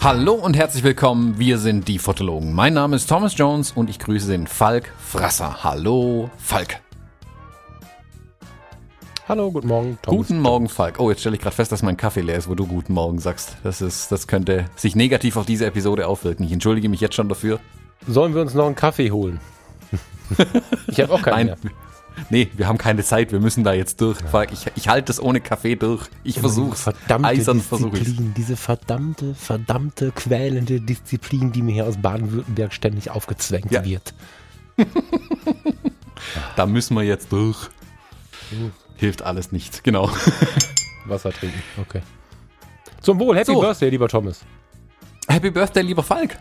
Hallo und herzlich willkommen, wir sind die Fotologen. Mein Name ist Thomas Jones und ich grüße den Falk Frasser. Hallo, Falk. Hallo, guten Morgen, Thomas. Guten Morgen, Falk. Oh, jetzt stelle ich gerade fest, dass mein Kaffee leer ist, wo du Guten Morgen sagst. Das, ist, das könnte sich negativ auf diese Episode aufwirken. Ich entschuldige mich jetzt schon dafür. Sollen wir uns noch einen Kaffee holen? Ich habe auch keinen Nein, nee, wir haben keine Zeit, wir müssen da jetzt durch. Falk, ich, ich halte das ohne Kaffee durch. Ich versuch's. Verdammte Eisern versuche ich. Diese verdammte, verdammte, quälende Disziplin, die mir hier aus Baden-Württemberg ständig aufgezwängt Ja. wird. Da müssen wir jetzt durch. Hilft alles nichts, genau. Wasser trinken, okay. Zum Wohl, Happy So. Birthday, lieber Thomas. Happy Birthday, lieber Falk.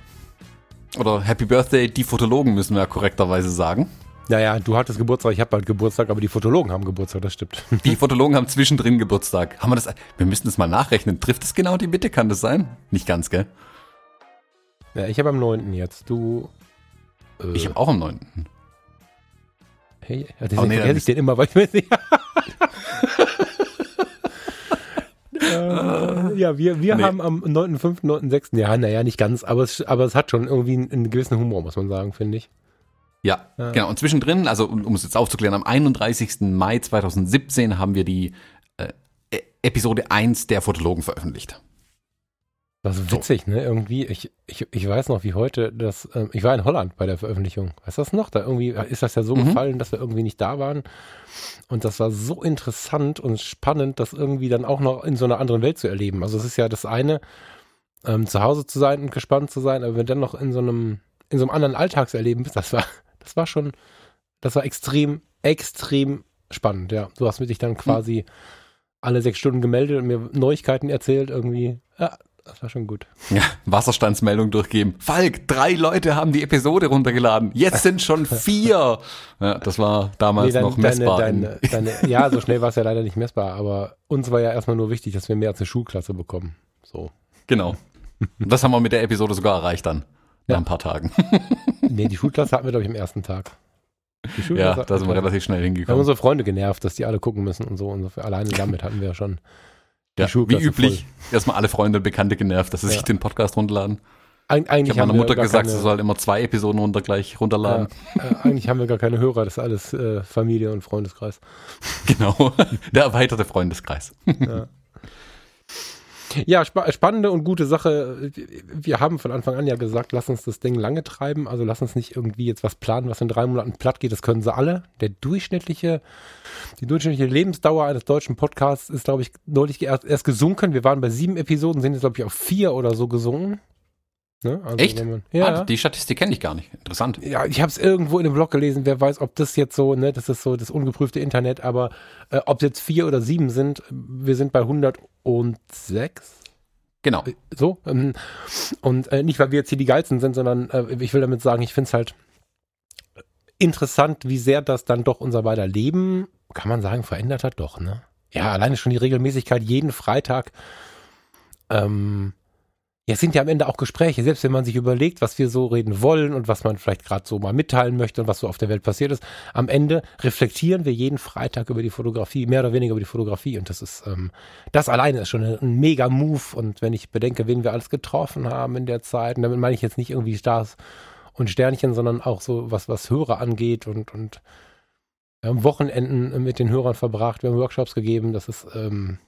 Oder Happy Birthday, die Fotologen müssen wir ja korrekterweise sagen. Naja, du hattest Geburtstag, ich habe bald Geburtstag, aber die Fotologen haben Geburtstag, das stimmt. Die Fotologen haben zwischendrin Geburtstag. Haben wir das? Wir müssen das mal nachrechnen. Trifft es genau die Mitte? Kann das sein? Nicht ganz, gell? Ja, ich habe am 9. jetzt, du... Äh, Ich habe auch am 9. Hey, deswegen Oh, nee, vergesse ich den immer, weil ich mir nicht... äh, ja, wir, wir Nee. haben am 9.5., 9.6., ja, naja, nicht ganz, aber es, aber es hat schon irgendwie einen, einen gewissen Humor, muss man sagen, finde ich. Ja, Ja. genau. Und zwischendrin, also um, um es jetzt aufzuklären, am 31. Mai 2017 haben wir die äh, E- Episode 1 der Fotologen veröffentlicht. Das ist witzig, ne? Irgendwie, ich, ich, ich weiß noch, wie heute das, ähm, ich war in Holland bei der Veröffentlichung. Weißt du das noch? Da irgendwie ist das ja so Mhm. gefallen, dass wir irgendwie nicht da waren. Und das war so interessant und spannend, das irgendwie dann auch noch in so einer anderen Welt zu erleben. Also es ist ja das eine, ähm, zu Hause zu sein und gespannt zu sein, aber wenn dann noch in so einem, in so einem anderen Alltagserleben bist, das war, das war schon, das war extrem, extrem spannend, ja. Du hast mich dich dann quasi alle sechs Stunden gemeldet und mir Neuigkeiten erzählt, irgendwie. Ja, das war schon gut. Ja, Wasserstandsmeldung durchgeben. Falk, drei Leute haben die Episode runtergeladen. Jetzt sind schon vier. Ja, das war damals Nee, dein- noch messbar. Deine, deine, deine, ja, so schnell war es ja leider nicht messbar, aber uns war ja erstmal nur wichtig, dass wir mehr als eine Schulklasse bekommen. So. genau. Das haben wir mit der Episode sogar erreicht dann. Nach Ja. ein paar Tagen. Nee, die Schulklasse hatten wir, glaube ich, am ersten Tag. Die Ja, da sind wir relativ schnell wir haben hingekommen. unsere Freunde genervt, dass die alle gucken müssen und so. Und so. Alleine damit hatten wir schon die Ja, wie üblich, erstmal alle Freunde und Bekannte genervt, dass sie Ja. sich den Podcast runterladen. Eig Ich eigentlich habe haben meiner Mutter gesagt, keine, sie soll immer zwei Episoden runter gleich runterladen. ja, äh, eigentlich haben wir gar keine Hörer, das ist alles äh, Familie und Freundeskreis. Genau. Der erweiterte Freundeskreis. Ja. Ja, spa spannende und gute Sache. Wir haben von Anfang an ja gesagt, lass uns das Ding lange treiben. Also lass uns nicht irgendwie jetzt was planen, was in drei Monaten platt geht. Das können sie alle. Der durchschnittliche, die durchschnittliche Lebensdauer eines deutschen Podcasts ist, glaube ich, neulich erst, erst gesunken. Wir waren bei sieben Episoden, sind jetzt, glaube ich, auf vier oder so gesunken. Ne? Also Echt? Man, Ah, ja. die Statistik kenne ich gar nicht. Interessant. Ja, ich habe es irgendwo in einem Blog gelesen. Wer weiß, ob das jetzt so, ne, das ist so das ungeprüfte Internet, aber äh, ob es jetzt vier oder sieben sind, wir sind bei 106. Genau. So. ähm, Und äh, nicht, weil wir jetzt hier die Geilsten sind, sondern äh, ich will damit sagen, ich finde es halt interessant, wie sehr das dann doch unser beider Leben, kann man sagen, verändert hat. Doch, ne? Ja, alleine schon die Regelmäßigkeit, jeden Freitag. Ähm, ja, es sind ja am Ende auch Gespräche, selbst wenn man sich überlegt, was wir so reden wollen und was man vielleicht gerade so mal mitteilen möchte und was so auf der Welt passiert ist. Am Ende reflektieren wir jeden Freitag über die Fotografie, mehr oder weniger über die Fotografie. Und das ist, ähm, das alleine ist schon ein, mega Move. Und wenn ich bedenke, wen wir alles getroffen haben in der Zeit, und damit meine ich jetzt nicht irgendwie Stars und Sternchen, sondern auch so was, was Hörer angeht und, und wir haben Wochenenden mit den Hörern verbracht, wir haben Workshops gegeben, das ist, ähm,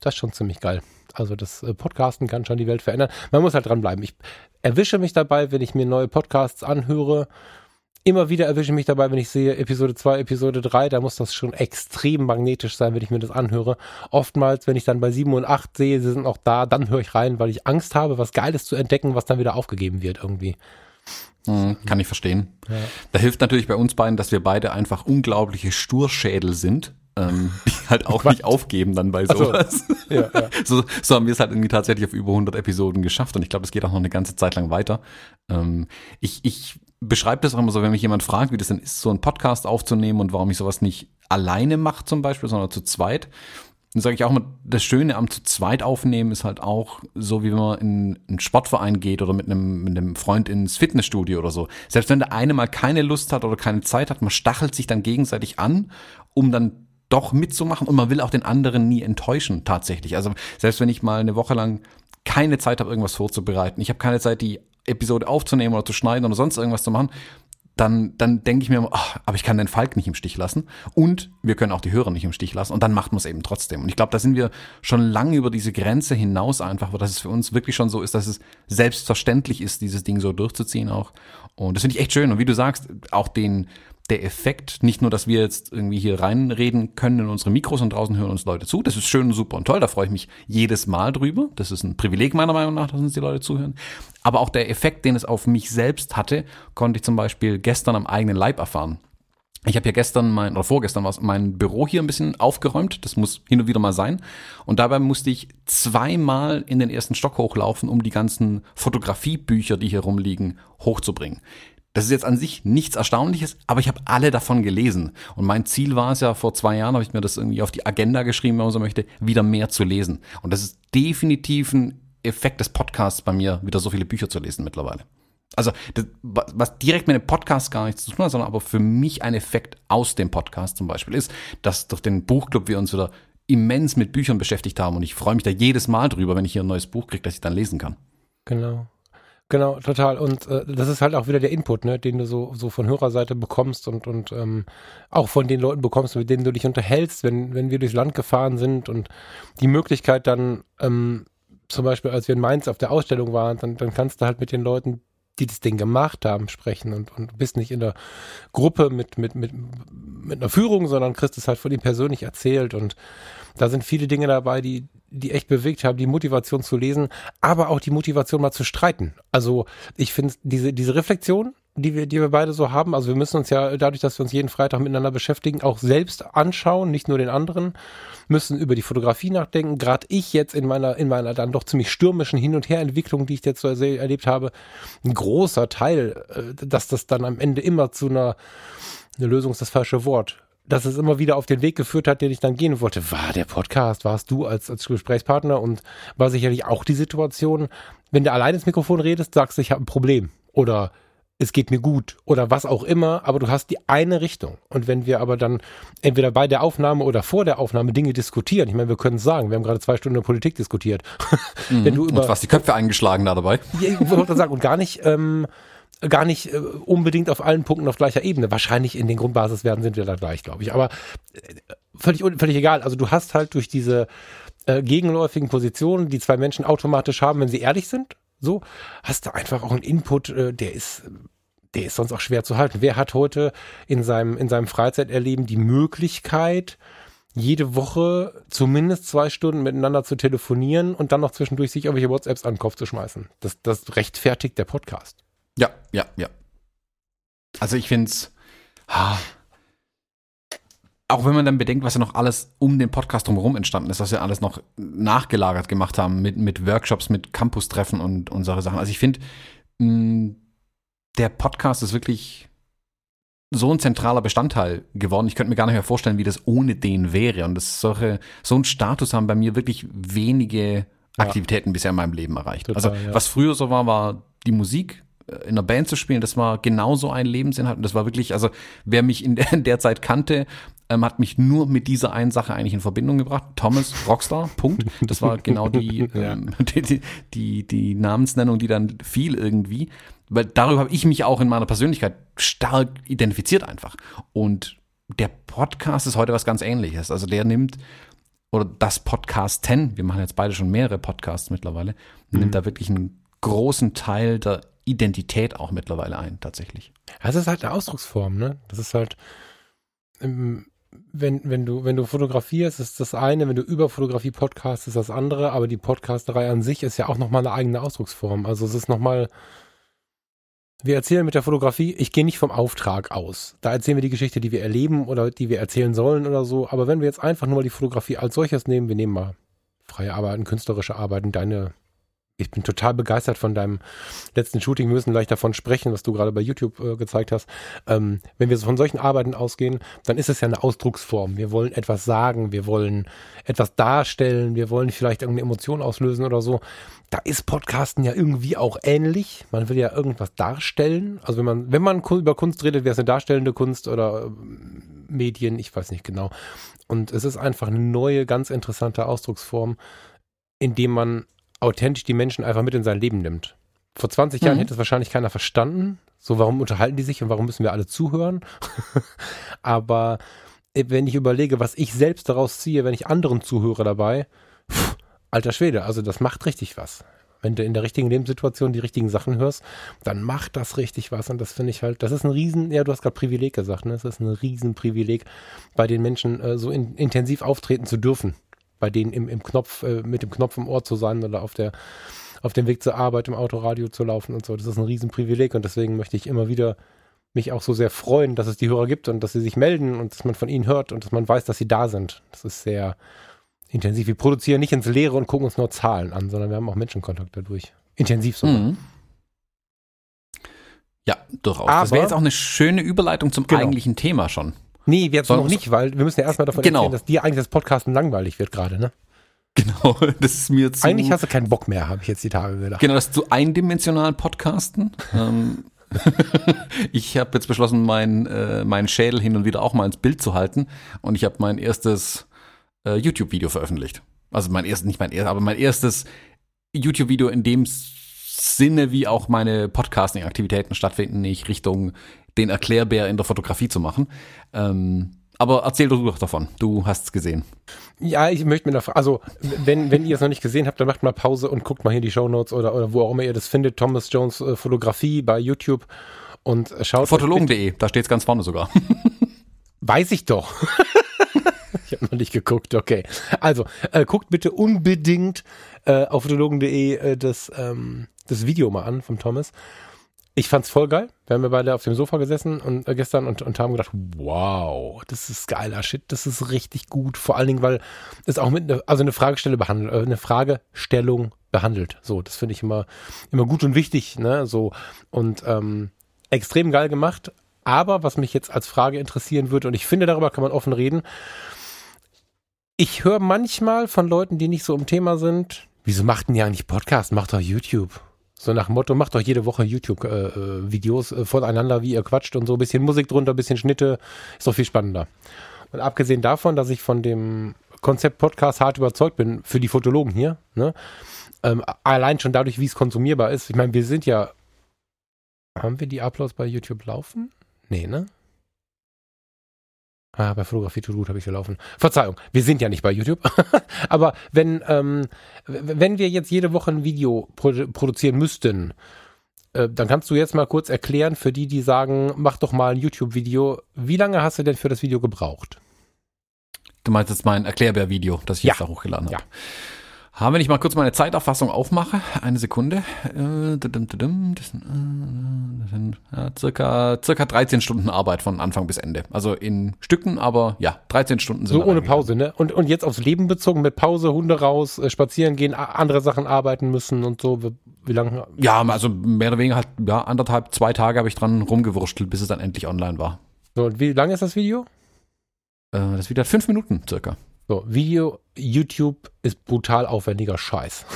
das ist schon ziemlich geil. Also das äh, Podcasten kann schon die Welt verändern. Man muss halt dranbleiben. Ich erwische mich dabei, wenn ich mir neue Podcasts anhöre. Immer wieder erwische ich mich dabei, wenn ich sehe Episode 2, Episode 3, da muss das schon extrem magnetisch sein, wenn ich mir das anhöre. Oftmals, wenn ich dann bei 7 und 8 sehe, sie sind auch da, dann höre ich rein, weil ich Angst habe, was Geiles zu entdecken, was dann wieder aufgegeben wird irgendwie. Mhm, kann ich verstehen. Ja. Da hilft natürlich bei uns beiden, dass wir beide einfach unglaubliche Sturschädel sind, ähm, die halt auch Quatsch. nicht aufgeben dann bei Ach so. sowas. Ja, ja. So, so haben wir es halt irgendwie tatsächlich auf über 100 Episoden geschafft und ich glaube, das geht auch noch eine ganze Zeit lang weiter. Ähm, ich ich beschreibe das auch immer so, wenn mich jemand fragt, wie das denn ist, so einen Podcast aufzunehmen und warum ich sowas nicht alleine mache zum Beispiel, sondern zu zweit. dann sage ich auch immer, das Schöne am zu zweit aufnehmen ist halt auch so, wie wenn man in einen Sportverein geht oder mit einem, mit einem Freund ins Fitnessstudio oder so. Selbst wenn der eine mal keine Lust hat oder keine Zeit hat, man stachelt sich dann gegenseitig an, um dann doch mitzumachen und man will auch den anderen nie enttäuschen tatsächlich. Also selbst wenn ich mal eine Woche lang keine Zeit habe, irgendwas vorzubereiten, ich habe keine Zeit, die Episode aufzunehmen oder zu schneiden oder sonst irgendwas zu machen, dann, dann denke ich mir, oh, aber ich kann den Falk nicht im Stich lassen und wir können auch die Hörer nicht im Stich lassen und dann macht man es eben trotzdem. Und ich glaube, da sind wir schon lange über diese Grenze hinaus einfach, dass es für uns wirklich schon so ist, dass es selbstverständlich ist, dieses Ding so durchzuziehen auch. Und das finde ich echt schön. Und wie du sagst, auch den, der Effekt, nicht nur, dass wir jetzt irgendwie hier reinreden können in unsere Mikros und draußen hören uns Leute zu. Das ist schön und super und toll. Da freue ich mich jedes Mal drüber. Das ist ein Privileg meiner Meinung nach, dass uns die Leute zuhören. Aber auch der Effekt, den es auf mich selbst hatte, konnte ich zum Beispiel gestern am eigenen Leib erfahren. Ich habe ja gestern mein, oder vorgestern war mein Büro hier ein bisschen aufgeräumt. Das muss hin und wieder mal sein. Und dabei musste ich zweimal in den ersten Stock hochlaufen, um die ganzen Fotografiebücher, die hier rumliegen, hochzubringen. Das ist jetzt an sich nichts Erstaunliches, aber ich habe alle davon gelesen. Und mein Ziel war es ja, vor zwei Jahren habe ich mir das irgendwie auf die Agenda geschrieben, wenn man so möchte, wieder mehr zu lesen. Und das ist definitiv ein Effekt des Podcasts bei mir, wieder so viele Bücher zu lesen mittlerweile. Also, das, was direkt mit dem Podcast gar nichts zu tun hat, sondern aber für mich ein Effekt aus dem Podcast zum Beispiel ist, dass durch den Buchclub wir uns wieder immens mit Büchern beschäftigt haben. Und ich freue mich da jedes Mal drüber, wenn ich hier ein neues Buch kriege, das ich dann lesen kann. Genau. Genau, total. Und äh, das ist halt auch wieder der Input, ne, den du so, so von Hörerseite bekommst und, und ähm, auch von den Leuten bekommst, mit denen du dich unterhältst, wenn, wenn wir durchs Land gefahren sind und die Möglichkeit dann, ähm, zum Beispiel, als wir in Mainz auf der Ausstellung waren, dann, dann kannst du halt mit den Leuten, die das Ding gemacht haben, sprechen und, und bist nicht in der Gruppe mit, mit, mit, mit einer Führung, sondern kriegst es halt von ihm persönlich erzählt und da sind viele Dinge dabei, die, die echt bewegt haben, die Motivation zu lesen, aber auch die Motivation mal zu streiten. Also ich finde diese, diese Reflexion, die wir, die wir beide so haben, also wir müssen uns ja dadurch, dass wir uns jeden Freitag miteinander beschäftigen, auch selbst anschauen, nicht nur den anderen, müssen über die Fotografie nachdenken. Gerade ich jetzt in meiner, in meiner dann doch ziemlich stürmischen Hin- und Her-Entwicklung, die ich jetzt so erlebt habe, ein großer Teil, äh, dass das dann am Ende immer zu einer, eine Lösung ist das falsche Wort, dass es immer wieder auf den Weg geführt hat, den ich dann gehen wollte. War der Podcast, warst du als, als Gesprächspartner und war sicherlich auch die Situation, wenn du allein ins Mikrofon redest, sagst du, ich habe ein Problem oder es geht mir gut oder was auch immer, aber du hast die eine Richtung. Und wenn wir aber dann entweder bei der Aufnahme oder vor der Aufnahme Dinge diskutieren, ich meine, wir können es sagen, wir haben gerade zwei Stunden Politik diskutiert. Mhm. wenn du über, und was die Köpfe eingeschlagen da dabei. Ja, ich wollte sagen, und gar nicht ähm, gar nicht äh, unbedingt auf allen Punkten auf gleicher Ebene. Wahrscheinlich in den Grundbasiswerten sind wir da gleich, glaube ich. Aber äh, völlig, völlig egal. Also du hast halt durch diese äh, gegenläufigen Positionen, die zwei Menschen automatisch haben, wenn sie ehrlich sind, so, hast du einfach auch einen Input, äh, der ist, der ist sonst auch schwer zu halten. Wer hat heute in seinem, in seinem Freizeiterleben die Möglichkeit, jede Woche zumindest zwei Stunden miteinander zu telefonieren und dann noch zwischendurch sich irgendwelche WhatsApps an den Kopf zu schmeißen. Das, das rechtfertigt der Podcast. Ja, ja, ja. Also ich finde es, auch wenn man dann bedenkt, was ja noch alles um den Podcast drumherum entstanden ist, was wir alles noch nachgelagert gemacht haben mit, mit Workshops, mit Campus-Treffen und, und solche Sachen. Also ich finde, mm, der Podcast ist wirklich so ein zentraler Bestandteil geworden. Ich könnte mir gar nicht mehr vorstellen, wie das ohne den wäre. Und das solche, so einen Status haben bei mir wirklich wenige Aktivitäten ja. bisher in meinem Leben erreicht. Total, also ja. was früher so war, war die Musik in einer Band zu spielen, das war genauso ein Lebensinhalt und das war wirklich, also wer mich in der, in der Zeit kannte, ähm, hat mich nur mit dieser einen Sache eigentlich in Verbindung gebracht. Thomas Rockstar, Punkt. Das war genau die, ähm, die, die, die, Namensnennung, die dann fiel irgendwie. Weil darüber habe ich mich auch in meiner Persönlichkeit stark identifiziert einfach. Und der Podcast ist heute was ganz ähnliches. Also der nimmt, oder das Podcast 10, wir machen jetzt beide schon mehrere Podcasts mittlerweile, mhm. nimmt da wirklich einen großen Teil der Identität auch mittlerweile ein, tatsächlich. Das ist halt eine Ausdrucksform, ne? Das ist halt, ähm, wenn, wenn du, wenn du fotografierst, ist das eine, wenn du über Fotografie podcastst, ist das andere, aber die Podcasterei an sich ist ja auch nochmal eine eigene Ausdrucksform. Also es ist nochmal, wir erzählen mit der Fotografie, ich gehe nicht vom Auftrag aus. Da erzählen wir die Geschichte, die wir erleben oder die wir erzählen sollen oder so. Aber wenn wir jetzt einfach nur mal die Fotografie als solches nehmen, wir nehmen mal freie Arbeiten, künstlerische Arbeiten, deine ich bin total begeistert von deinem letzten Shooting. Wir müssen gleich davon sprechen, was du gerade bei YouTube äh, gezeigt hast. Ähm, wenn wir von solchen Arbeiten ausgehen, dann ist es ja eine Ausdrucksform. Wir wollen etwas sagen, wir wollen etwas darstellen, wir wollen vielleicht irgendeine Emotion auslösen oder so. Da ist Podcasten ja irgendwie auch ähnlich. Man will ja irgendwas darstellen. Also wenn man, wenn man über Kunst redet, wäre es eine darstellende Kunst oder äh, Medien, ich weiß nicht genau. Und es ist einfach eine neue, ganz interessante Ausdrucksform, indem man authentisch die Menschen einfach mit in sein Leben nimmt. Vor 20 Jahren mhm. hätte es wahrscheinlich keiner verstanden. So, warum unterhalten die sich und warum müssen wir alle zuhören? Aber äh, wenn ich überlege, was ich selbst daraus ziehe, wenn ich anderen zuhöre dabei, pff, alter Schwede, also das macht richtig was. Wenn du in der richtigen Lebenssituation die richtigen Sachen hörst, dann macht das richtig was. Und das finde ich halt, das ist ein Riesen, ja, du hast gerade Privileg gesagt, ne? Das ist ein Riesenprivileg, bei den Menschen äh, so in, intensiv auftreten zu dürfen bei denen im, im Knopf, äh, mit dem Knopf im Ohr zu sein oder auf der, auf dem Weg zur Arbeit im Autoradio zu laufen und so. Das ist ein Riesenprivileg und deswegen möchte ich immer wieder mich auch so sehr freuen, dass es die Hörer gibt und dass sie sich melden und dass man von ihnen hört und dass man weiß, dass sie da sind. Das ist sehr intensiv. Wir produzieren nicht ins Leere und gucken uns nur Zahlen an, sondern wir haben auch Menschenkontakt dadurch. Intensiv sogar. Mhm. Ja, durchaus. Aber, das wäre jetzt auch eine schöne Überleitung zum genau. eigentlichen Thema schon. Nee, jetzt noch nicht, weil wir müssen ja erstmal davon genau. erzählen, dass dir eigentlich das Podcasten langweilig wird gerade, ne? Genau, das ist mir zu. Eigentlich hast du keinen Bock mehr, habe ich jetzt die Tage gedacht. Genau, das ist zu eindimensional Podcasten. ähm, ich habe jetzt beschlossen, meinen äh, mein Schädel hin und wieder auch mal ins Bild zu halten und ich habe mein erstes äh, YouTube-Video veröffentlicht. Also mein erstes, nicht mein erstes, aber mein erstes YouTube-Video in dem Sinne, wie auch meine Podcasting-Aktivitäten stattfinden, nicht Richtung den Erklärbär in der Fotografie zu machen. Ähm, aber erzähl doch davon. Du hast es gesehen. Ja, ich möchte mir noch, also wenn, wenn ihr es noch nicht gesehen habt, dann macht mal Pause und guckt mal hier die Show Notes oder, oder wo auch immer ihr das findet. Thomas Jones äh, Fotografie bei YouTube und schaut. Fotologen.de, da steht es ganz vorne sogar. Weiß ich doch. ich habe noch nicht geguckt, okay. Also, äh, guckt bitte unbedingt äh, auf fotologen.de äh, das, ähm, das Video mal an vom Thomas. Ich fand's voll geil. Wir haben ja beide auf dem Sofa gesessen und äh, gestern und, und haben gedacht, wow, das ist geiler Shit, das ist richtig gut. Vor allen Dingen, weil es auch mit ne, also eine Fragestelle behandelt, äh, eine Fragestellung behandelt. So, das finde ich immer immer gut und wichtig, ne? So und ähm, extrem geil gemacht. Aber was mich jetzt als Frage interessieren würde und ich finde darüber kann man offen reden. Ich höre manchmal von Leuten, die nicht so im Thema sind, wieso macht denn ja nicht Podcast, macht doch YouTube. So nach dem Motto, macht doch jede Woche YouTube-Videos äh, äh, voneinander, wie ihr quatscht und so. Ein bisschen Musik drunter, ein bisschen Schnitte. Ist doch viel spannender. Und abgesehen davon, dass ich von dem Konzept Podcast hart überzeugt bin, für die Fotologen hier, ne? Ähm, allein schon dadurch, wie es konsumierbar ist. Ich meine, wir sind ja. Haben wir die Uploads bei YouTube laufen? Nee, ne? Ah, bei Fotografie to habe ich gelaufen. Verzeihung, wir sind ja nicht bei YouTube. Aber wenn, ähm, wenn wir jetzt jede Woche ein Video produ produzieren müssten, äh, dann kannst du jetzt mal kurz erklären für die, die sagen, mach doch mal ein YouTube-Video. Wie lange hast du denn für das Video gebraucht? Du meinst jetzt mein Erklärbär-Video, das ich ja. jetzt da hochgeladen habe. Ja. Haben, wenn ich mal kurz meine Zeiterfassung aufmache, eine Sekunde, äh, das sind ja, circa, circa 13 Stunden Arbeit von Anfang bis Ende. Also in Stücken, aber ja, 13 Stunden sind So ohne Pause, ne? Und, und jetzt aufs Leben bezogen, mit Pause, Hunde raus, äh, spazieren gehen, andere Sachen arbeiten müssen und so. Wie, wie lange? Ja, also mehr oder weniger halt, ja, anderthalb, zwei Tage habe ich dran rumgewurschtelt, bis es dann endlich online war. So, und wie lange ist das Video? Äh, das Video hat fünf Minuten circa. So, Video, YouTube ist brutal aufwendiger Scheiß.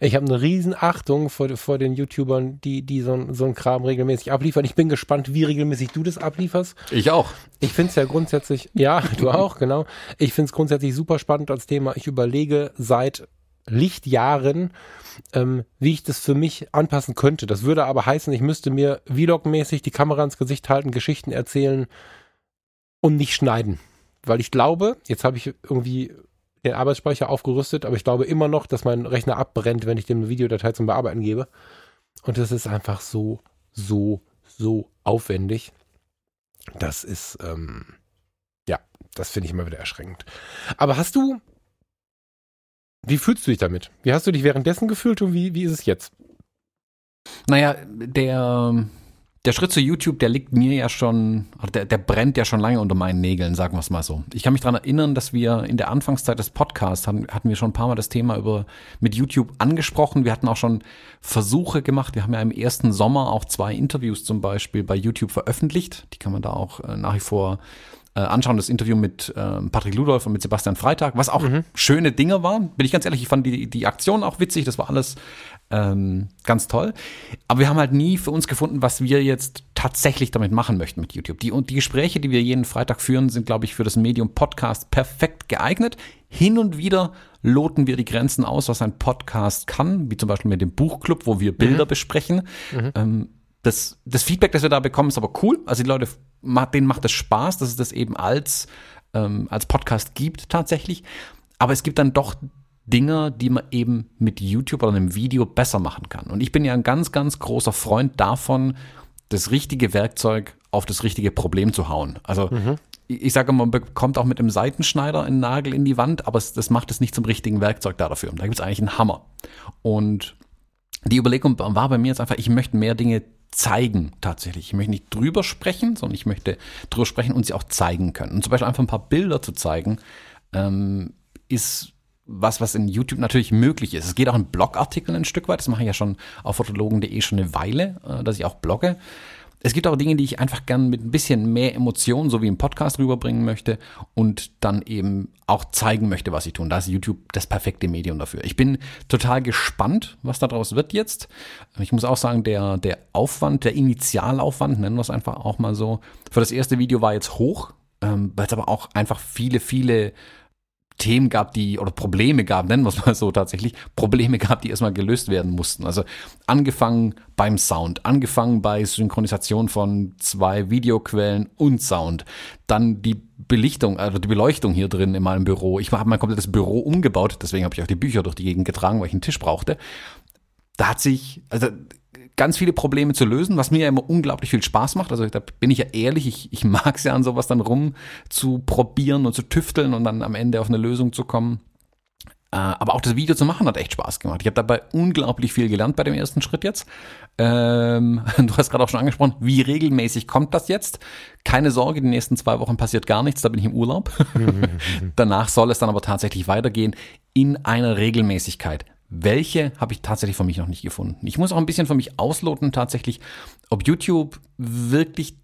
Ich habe eine Riesenachtung vor, vor den YouTubern, die, die so, so einen Kram regelmäßig abliefern. Ich bin gespannt, wie regelmäßig du das ablieferst. Ich auch. Ich finde es ja grundsätzlich, ja, du auch, genau. Ich finde es grundsätzlich super spannend als Thema. Ich überlege seit Lichtjahren, ähm, wie ich das für mich anpassen könnte. Das würde aber heißen, ich müsste mir Vlog-mäßig die Kamera ins Gesicht halten, Geschichten erzählen und nicht schneiden weil ich glaube, jetzt habe ich irgendwie den Arbeitsspeicher aufgerüstet, aber ich glaube immer noch, dass mein Rechner abbrennt, wenn ich dem eine Videodatei zum Bearbeiten gebe. Und das ist einfach so, so, so aufwendig. Das ist, ähm, ja, das finde ich immer wieder erschreckend. Aber hast du, wie fühlst du dich damit? Wie hast du dich währenddessen gefühlt und wie, wie ist es jetzt? Naja, der, der Schritt zu YouTube, der liegt mir ja schon, der, der brennt ja schon lange unter meinen Nägeln, sagen wir es mal so. Ich kann mich daran erinnern, dass wir in der Anfangszeit des Podcasts hatten, hatten wir schon ein paar Mal das Thema über mit YouTube angesprochen. Wir hatten auch schon Versuche gemacht. Wir haben ja im ersten Sommer auch zwei Interviews zum Beispiel bei YouTube veröffentlicht. Die kann man da auch äh, nach wie vor äh, anschauen, das Interview mit äh, Patrick Ludolf und mit Sebastian Freitag, was auch mhm. schöne Dinge waren. Bin ich ganz ehrlich, ich fand die, die Aktion auch witzig, das war alles ähm, ganz toll. Aber wir haben halt nie für uns gefunden, was wir jetzt tatsächlich damit machen möchten mit YouTube. Die, und die Gespräche, die wir jeden Freitag führen, sind, glaube ich, für das Medium Podcast perfekt geeignet. Hin und wieder loten wir die Grenzen aus, was ein Podcast kann, wie zum Beispiel mit dem Buchclub, wo wir Bilder mhm. besprechen. Mhm. Ähm, das, das Feedback, das wir da bekommen, ist aber cool. Also die Leute, denen macht es Spaß, dass es das eben als, ähm, als Podcast gibt tatsächlich. Aber es gibt dann doch Dinge, die man eben mit YouTube oder einem Video besser machen kann. Und ich bin ja ein ganz, ganz großer Freund davon, das richtige Werkzeug auf das richtige Problem zu hauen. Also mhm. ich sage, man bekommt auch mit dem Seitenschneider einen Nagel in die Wand, aber das macht es nicht zum richtigen Werkzeug da dafür. Da gibt es eigentlich einen Hammer. Und die Überlegung war bei mir jetzt einfach, ich möchte mehr Dinge zeigen tatsächlich. Ich möchte nicht drüber sprechen, sondern ich möchte drüber sprechen und sie auch zeigen können. Und zum Beispiel einfach ein paar Bilder zu zeigen, ähm, ist was, was in YouTube natürlich möglich ist. Es geht auch in Blogartikeln ein Stück weit. Das mache ich ja schon auf fotologen.de schon eine Weile, äh, dass ich auch blogge. Es gibt auch Dinge, die ich einfach gern mit ein bisschen mehr Emotion, so wie im Podcast rüberbringen möchte und dann eben auch zeigen möchte, was ich tun. Da ist YouTube das perfekte Medium dafür. Ich bin total gespannt, was daraus wird jetzt. Ich muss auch sagen, der, der Aufwand, der Initialaufwand, nennen wir es einfach auch mal so, für das erste Video war jetzt hoch, ähm, weil es aber auch einfach viele, viele Themen gab, die, oder Probleme gab, nennen wir es mal so tatsächlich, Probleme gab, die erstmal gelöst werden mussten. Also angefangen beim Sound, angefangen bei Synchronisation von zwei Videoquellen und Sound, dann die Belichtung, also die Beleuchtung hier drin in meinem Büro. Ich habe mein komplettes Büro umgebaut, deswegen habe ich auch die Bücher durch die Gegend getragen, weil ich einen Tisch brauchte. Da hat sich, also ganz viele Probleme zu lösen, was mir ja immer unglaublich viel Spaß macht. Also da bin ich ja ehrlich, ich, ich mag es ja an sowas dann rum zu probieren und zu tüfteln und dann am Ende auf eine Lösung zu kommen. Äh, aber auch das Video zu machen hat echt Spaß gemacht. Ich habe dabei unglaublich viel gelernt bei dem ersten Schritt jetzt. Ähm, du hast gerade auch schon angesprochen, wie regelmäßig kommt das jetzt? Keine Sorge, die nächsten zwei Wochen passiert gar nichts, da bin ich im Urlaub. Danach soll es dann aber tatsächlich weitergehen in einer Regelmäßigkeit. Welche habe ich tatsächlich für mich noch nicht gefunden. Ich muss auch ein bisschen für mich ausloten tatsächlich, ob YouTube wirklich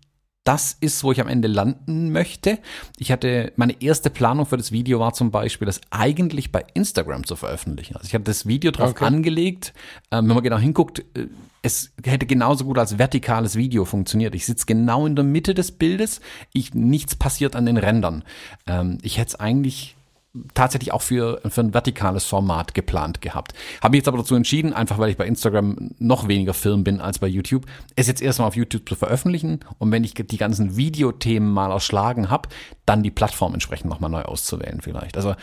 das ist, wo ich am Ende landen möchte. Ich hatte, meine erste Planung für das Video war zum Beispiel, das eigentlich bei Instagram zu veröffentlichen. Also ich hatte das Video drauf okay. angelegt. Ähm, wenn man genau hinguckt, äh, es hätte genauso gut als vertikales Video funktioniert. Ich sitze genau in der Mitte des Bildes. Ich, nichts passiert an den Rändern. Ähm, ich hätte es eigentlich tatsächlich auch für, für ein vertikales Format geplant gehabt. Habe mich jetzt aber dazu entschieden, einfach weil ich bei Instagram noch weniger firm bin als bei YouTube, es jetzt erstmal auf YouTube zu veröffentlichen und wenn ich die ganzen Videothemen mal erschlagen habe, dann die Plattform entsprechend nochmal neu auszuwählen vielleicht. Also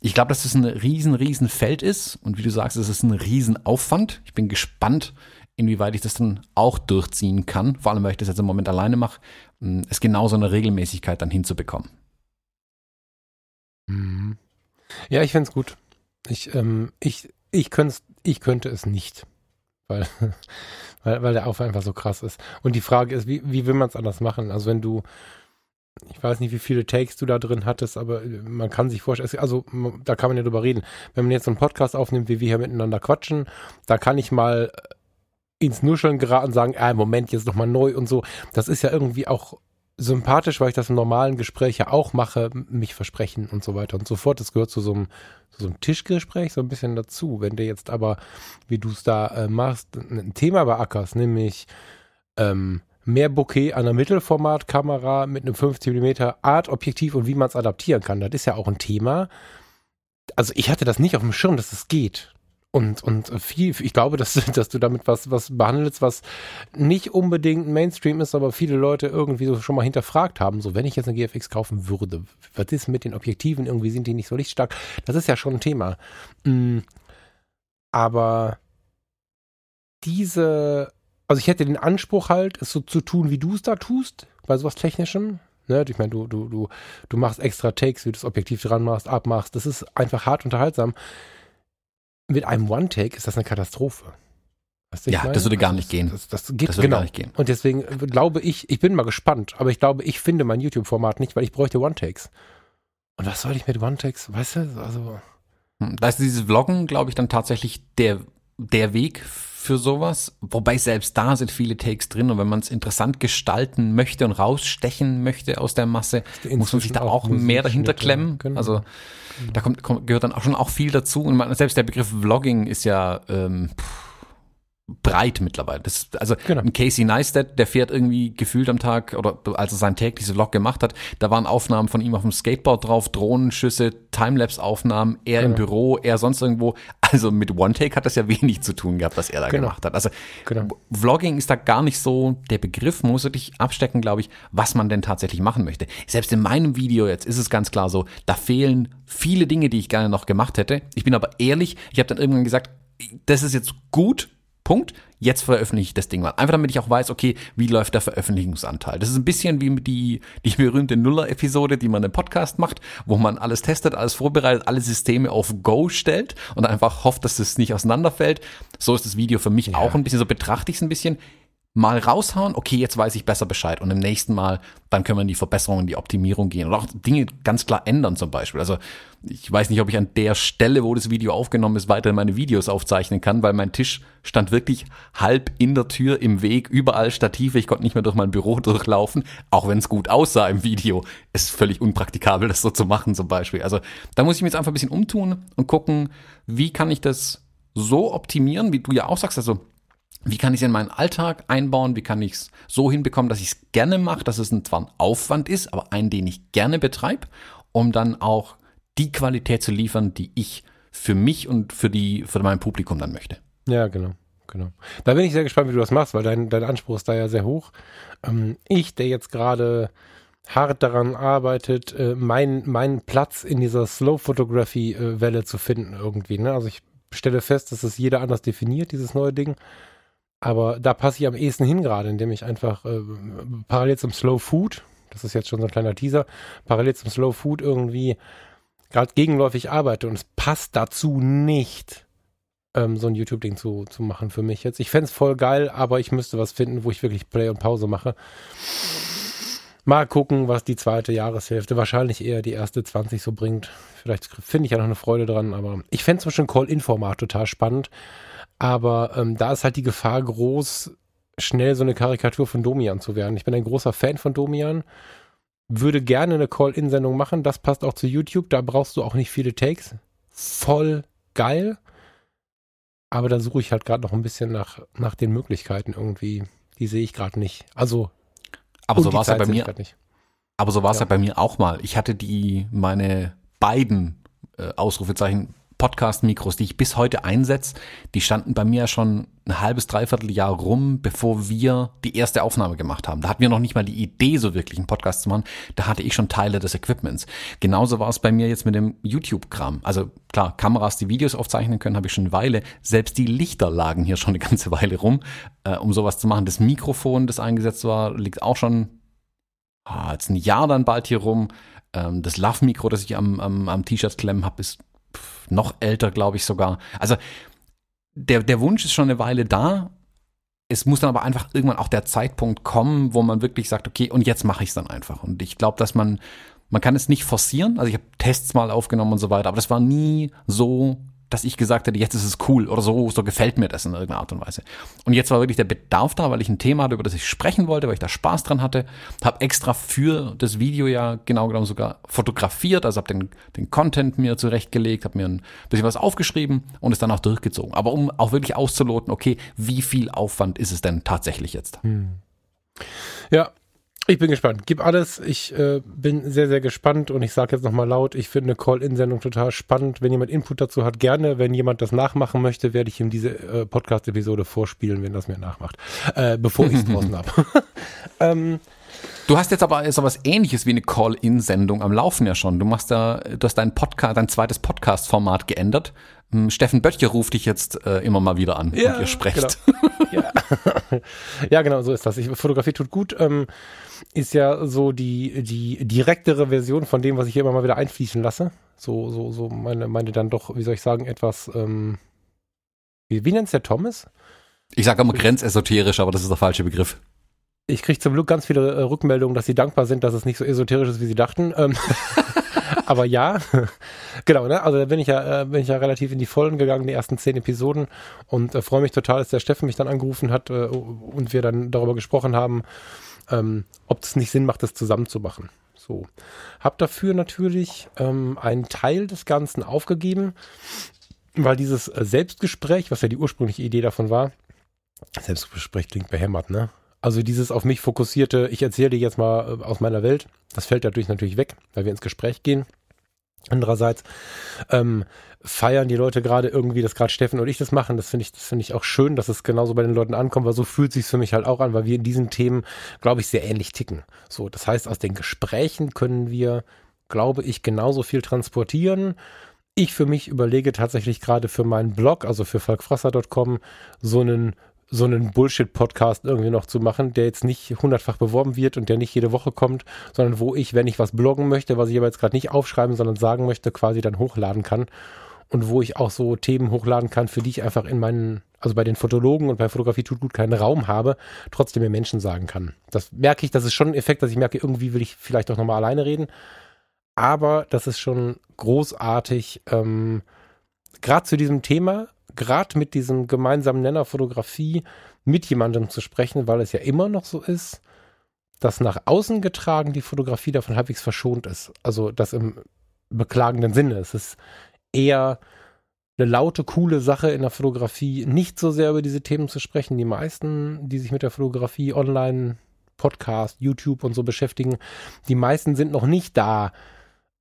ich glaube, dass das ein riesen, riesen Feld ist und wie du sagst, es ist ein riesen Aufwand. Ich bin gespannt, inwieweit ich das dann auch durchziehen kann, vor allem weil ich das jetzt im Moment alleine mache, es genauso eine Regelmäßigkeit dann hinzubekommen. Mhm. Ja, ich fände es gut. Ich, ähm, ich, ich, ich könnte es nicht. Weil, weil, weil der Aufwand einfach so krass ist. Und die Frage ist, wie, wie will man es anders machen? Also wenn du, ich weiß nicht, wie viele Takes du da drin hattest, aber man kann sich vorstellen, also da kann man ja drüber reden. Wenn man jetzt so einen Podcast aufnimmt, wie wir hier miteinander quatschen, da kann ich mal ins Nuscheln geraten und sagen, ah, Moment, jetzt nochmal neu und so. Das ist ja irgendwie auch sympathisch, weil ich das im normalen Gespräch ja auch mache, mich versprechen und so weiter und so fort. Das gehört zu so einem, zu so einem Tischgespräch so ein bisschen dazu. Wenn du jetzt aber, wie du es da äh, machst, ein Thema beackerst, nämlich ähm, mehr Bokeh an einer Mittelformatkamera mit einem 50 mm Art-Objektiv und wie man es adaptieren kann, das ist ja auch ein Thema. Also ich hatte das nicht auf dem Schirm, dass es das geht. Und, und viel, ich glaube, dass, dass du damit was, was behandelst, was nicht unbedingt Mainstream ist, aber viele Leute irgendwie so schon mal hinterfragt haben. So, wenn ich jetzt eine GFX kaufen würde, was ist mit den Objektiven? Irgendwie sind die nicht so lichtstark. Das ist ja schon ein Thema. Mm, aber diese, also ich hätte den Anspruch halt, es so zu tun, wie du es da tust, bei sowas Technischem. Ne? Ich meine, du, du, du, du machst extra Takes, wie du das Objektiv dran machst, abmachst. Das ist einfach hart unterhaltsam mit einem One-Take ist das eine Katastrophe. Ja, meine? das würde gar Also nicht gehen. Das, das geht Das würde genau. gar nicht gehen. Und deswegen glaube ich, ich bin mal gespannt, aber ich glaube, ich finde mein YouTube-Format nicht, weil ich bräuchte One-Takes. Und was soll ich mit One-Takes? Weißt du, also. Hm, Da ist dieses Vloggen, glaube ich, dann tatsächlich der, der Weg für sowas. Wobei selbst da sind viele Takes drin und wenn man es interessant gestalten möchte und rausstechen möchte aus der Masse, muss man sich da auch, auch mehr dahinter klemmen. genau. Also da kommt, kommt, gehört dann auch schon auch viel dazu. Und man, selbst der Begriff Vlogging ist ja ähm, pff, breit mittlerweile. Das, also Genau. ein Casey Neistat, der fährt irgendwie gefühlt am Tag oder als er sein tägliches Vlog gemacht hat, da waren Aufnahmen von ihm auf dem Skateboard drauf, Drohnenschüsse, Timelapse-Aufnahmen, er im Genau. Büro, er sonst irgendwo. Also mit One-Take hat das ja wenig zu tun gehabt, was er da Genau. gemacht hat. Also Genau. Vlogging ist da gar nicht so der Begriff, man muss wirklich abstecken, glaube ich, was man denn tatsächlich machen möchte. Selbst in meinem Video jetzt ist es ganz klar so, da fehlen viele Dinge, die ich gerne noch gemacht hätte. Ich bin aber ehrlich, ich habe dann irgendwann gesagt, das ist jetzt gut, Punkt. Jetzt veröffentliche ich das Ding mal. Einfach damit ich auch weiß, okay, wie läuft der Veröffentlichungsanteil. Das ist ein bisschen wie die, die berühmte Nuller-Episode, die man im Podcast macht, wo man alles testet, alles vorbereitet, alle Systeme auf Go stellt und einfach hofft, dass es nicht auseinanderfällt. So ist das Video für mich auch ein bisschen, so betrachte ich es ein bisschen mal raushauen, okay, jetzt weiß ich besser Bescheid und im nächsten Mal, dann können wir in die Verbesserung, in die Optimierung gehen oder auch Dinge ganz klar ändern zum Beispiel. Also ich weiß nicht, ob ich an der Stelle, wo das Video aufgenommen ist, weiter meine Videos aufzeichnen kann, weil mein Tisch stand wirklich halb in der Tür im Weg, überall Stative, ich konnte nicht mehr durch mein Büro durchlaufen, auch wenn es gut aussah im Video. Ist völlig unpraktikabel, das so zu machen zum Beispiel. Also da muss ich mir jetzt einfach ein bisschen umtun und gucken, wie kann ich das so optimieren, wie du ja auch sagst, also wie kann ich es in meinen Alltag einbauen? Wie kann ich es so hinbekommen, dass ich es gerne mache, dass es ein, zwar ein Aufwand ist, aber einen, den ich gerne betreibe, um dann auch die Qualität zu liefern, die ich für mich und für die für mein Publikum dann möchte. Ja, genau. Genau. Da bin ich sehr gespannt, wie du das machst, weil dein, dein Anspruch ist da ja sehr hoch. Ähm, ich, der jetzt gerade hart daran arbeitet, äh, meinen meinen Platz in dieser Slow-Photography-Welle zu finden irgendwie. Ne? Also ich stelle fest, dass es jeder anders definiert, dieses neue Ding. Aber da passe ich am ehesten hin gerade, indem ich einfach äh, parallel zum Slow Food, das ist jetzt schon so ein kleiner Teaser, parallel zum Slow Food irgendwie gerade gegenläufig arbeite und es passt dazu nicht, ähm, so ein YouTube-Ding zu, zu machen für mich jetzt. Ich fände es voll geil, aber ich müsste was finden, wo ich wirklich Play und Pause mache. Mal gucken, was die zweite Jahreshälfte, wahrscheinlich eher die erste 20 so bringt. Vielleicht finde ich ja noch eine Freude dran, aber ich fände zum Beispiel Call-In-Format total spannend. Aber ähm, da ist halt die Gefahr groß, schnell so eine Karikatur von Domian zu werden. Ich bin ein großer Fan von Domian, würde gerne eine Call-In-Sendung machen. Das passt auch zu YouTube. Da brauchst du auch nicht viele Takes. Voll geil. Aber da suche ich halt gerade noch ein bisschen nach, nach den Möglichkeiten irgendwie. Die sehe ich gerade nicht. Also, Aber so war es ja bei mir. Aber so war es ja. Ja. bei mir auch mal. Ich hatte die, meine beiden äh, Ausrufezeichen Podcast-Mikros, die ich bis heute einsetze, die standen bei mir schon ein halbes, dreiviertel Jahr rum, bevor wir die erste Aufnahme gemacht haben. Da hatten wir noch nicht mal die Idee, so wirklich einen Podcast zu machen. Da hatte ich schon Teile des Equipments. Genauso war es bei mir jetzt mit dem YouTube-Kram. Also klar, Kameras, die Videos aufzeichnen können, habe ich schon eine Weile. Selbst die Lichter lagen hier schon eine ganze Weile rum, äh, um sowas zu machen. Das Mikrofon, das eingesetzt war, liegt auch schon ah, jetzt ein Jahr dann bald hier rum. Ähm, das Love-Mikro, das ich am, am, am T-Shirt klemmen habe, ist pff, noch älter, glaube ich sogar. Also der, der Wunsch ist schon eine Weile da. Es muss dann aber einfach irgendwann auch der Zeitpunkt kommen, wo man wirklich sagt, okay, und jetzt mache ich es dann einfach. Und ich glaube, dass man, man kann es nicht forcieren. Also ich habe Tests mal aufgenommen und so weiter, aber das war nie so, dass ich gesagt hätte, jetzt ist es cool oder so, so gefällt mir das in irgendeiner Art und Weise. Und jetzt war wirklich der Bedarf da, weil ich ein Thema hatte, über das ich sprechen wollte, weil ich da Spaß dran hatte. Habe extra für das Video ja genau genommen sogar fotografiert, also habe den, den Content mir zurechtgelegt, habe mir ein bisschen was aufgeschrieben und es dann auch durchgezogen. Aber um auch wirklich auszuloten, okay, wie viel Aufwand ist es denn tatsächlich jetzt? Ja, ich bin gespannt. Gib alles. Ich äh, bin sehr, sehr gespannt und ich sage jetzt nochmal laut, ich finde eine Call-In-Sendung total spannend. Wenn jemand Input dazu hat, gerne. Wenn jemand das nachmachen möchte, werde ich ihm diese äh, Podcast-Episode vorspielen, wenn das mir nachmacht. Äh, bevor ich es draußen habe. ähm, Du hast jetzt aber so was ähnliches wie eine Call-In-Sendung am Laufen ja schon. Du machst da, du hast dein Podcast, dein zweites Podcast-Format geändert. Hm, Steffen Böttcher ruft dich jetzt äh, immer mal wieder an Ja, und ihr sprecht. ja. ja, genau, so ist das. Ich, Fotografie tut gut. Ähm, ist ja so die, die direktere Version von dem, was ich hier immer mal wieder einfließen lasse. So, so, so meine, meine dann doch, wie soll ich sagen, etwas, ähm, wie, wie nennt's der Thomas? Ich sage immer grenzesoterisch, aber das ist der falsche Begriff. Ich kriege zum Glück ganz viele äh, Rückmeldungen, dass sie dankbar sind, dass es nicht so esoterisch ist, wie sie dachten. Ähm, aber ja, genau, ne? Also da bin ich ja, äh, bin ich ja relativ in die Vollen gegangen, die ersten zehn Episoden und äh, freue mich total, dass der Steffen mich dann angerufen hat äh, und wir dann darüber gesprochen haben, ähm, ob es nicht Sinn macht, das zusammen zu machen. So. Hab dafür natürlich ähm, einen Teil des Ganzen aufgegeben, weil dieses äh, Selbstgespräch, was ja die ursprüngliche Idee davon war, Selbstgespräch klingt behämmert, ne? Also dieses auf mich fokussierte, ich erzähle dir jetzt mal äh, aus meiner Welt, das fällt dadurch natürlich weg, weil wir ins Gespräch gehen. Andererseits ähm, feiern die Leute gerade irgendwie, dass gerade Steffen und ich das machen. Das finde ich, das finde ich auch schön, dass es genauso bei den Leuten ankommt, weil so fühlt sich für mich halt auch an, weil wir in diesen Themen, glaube ich, sehr ähnlich ticken. So, das heißt, aus den Gesprächen können wir, glaube ich, genauso viel transportieren. Ich für mich überlege tatsächlich gerade für meinen Blog, also für falkfrasser.com, so einen so einen Bullshit-Podcast irgendwie noch zu machen, der jetzt nicht hundertfach beworben wird und der nicht jede Woche kommt, sondern wo ich, wenn ich was bloggen möchte, was ich aber jetzt gerade nicht aufschreiben, sondern sagen möchte, quasi dann hochladen kann. Und wo ich auch so Themen hochladen kann, für die ich einfach in meinen, also bei den Fotologen und bei Fotografie tut gut keinen Raum habe, trotzdem mir Menschen sagen kann. Das merke ich, das ist schon ein Effekt, dass ich merke, irgendwie will ich vielleicht auch nochmal alleine reden. Aber das ist schon großartig, ähm, gerade zu diesem Thema, gerade mit diesem gemeinsamen Nenner Fotografie mit jemandem zu sprechen, weil es ja immer noch so ist, dass nach außen getragen die Fotografie davon halbwegs verschont ist. Also das im beklagenden Sinne. Es ist eher eine laute, coole Sache in der Fotografie, nicht so sehr über diese Themen zu sprechen. Die meisten, die sich mit der Fotografie online, Podcast, YouTube und so beschäftigen, die meisten sind noch nicht da,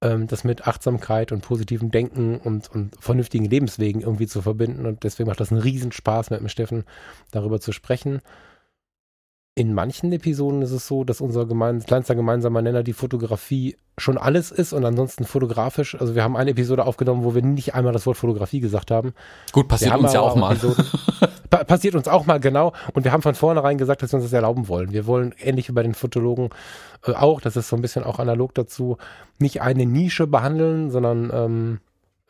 ähm, das mit Achtsamkeit und positivem Denken und, und vernünftigen Lebenswegen irgendwie zu verbinden. Und deswegen macht das einen Riesenspaß, mit dem Steffen darüber zu sprechen. In manchen Episoden ist es so, dass unser gemein, kleinster gemeinsamer Nenner die Fotografie schon alles ist und ansonsten fotografisch. Also wir haben eine Episode aufgenommen, wo wir nicht einmal das Wort Fotografie gesagt haben. Gut, passiert uns ja auch mal. pa passiert uns auch mal, genau. Und wir haben von vornherein gesagt, dass wir uns das erlauben wollen. Wir wollen ähnlich wie bei den Fotologen äh, auch, das ist so ein bisschen auch analog dazu, nicht eine Nische behandeln, sondern ähm,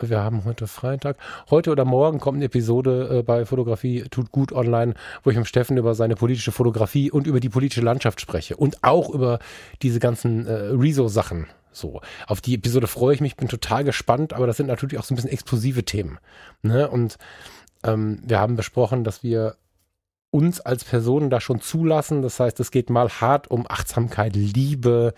wir haben heute Freitag. Heute oder morgen kommt eine Episode äh, bei Fotografie tut gut online, wo ich mit Steffen über seine politische Fotografie und über die politische Landschaft spreche und auch über diese ganzen äh, Rezo-Sachen. So, auf die Episode freue ich mich, bin total gespannt, aber das sind natürlich auch so ein bisschen explosive Themen. Ne? Und ähm, wir haben besprochen, dass wir uns als Personen da schon zulassen. Das heißt, es geht mal hart um Achtsamkeit, Liebe,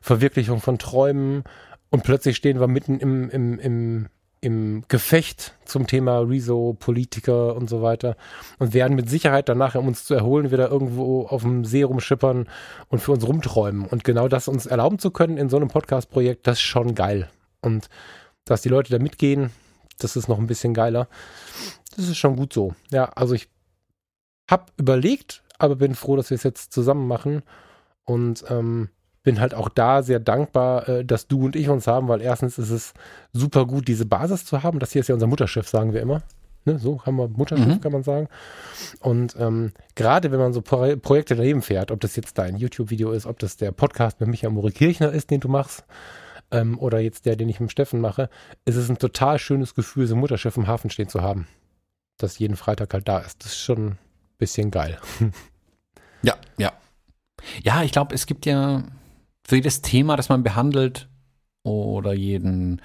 Verwirklichung von Träumen und plötzlich stehen wir mitten im, im, im, im Gefecht zum Thema Rezo, Politiker und so weiter und werden mit Sicherheit danach, um uns zu erholen, wieder irgendwo auf dem See rumschippern und für uns rumträumen. Und genau das uns erlauben zu können in so einem Podcast-Projekt, das ist schon geil. Und dass die Leute da mitgehen, das ist noch ein bisschen geiler. Das ist schon gut so. Ja, also ich habe überlegt, aber bin froh, dass wir es jetzt zusammen machen. Und ähm, bin halt auch da sehr dankbar, äh, dass du und ich uns haben, weil erstens ist es super gut, diese Basis zu haben. Das hier ist ja unser Mutterschiff, sagen wir immer. Ne, so haben wir Mutterschiff, mhm. kann man sagen. Und ähm, gerade wenn man so Pro Projekte daneben fährt, ob das jetzt dein YouTube-Video ist, ob das der Podcast mit Michael Mori Kirchner ist, den du machst, ähm, oder jetzt der, den ich mit Steffen mache, ist es ein total schönes Gefühl, so ein Mutterschiff im Hafen stehen zu haben. Das jeden Freitag halt da ist. Das ist schon ein bisschen geil. ja, ja. Ja, ich glaube, es gibt ja für jedes Thema, das man behandelt oder jeden,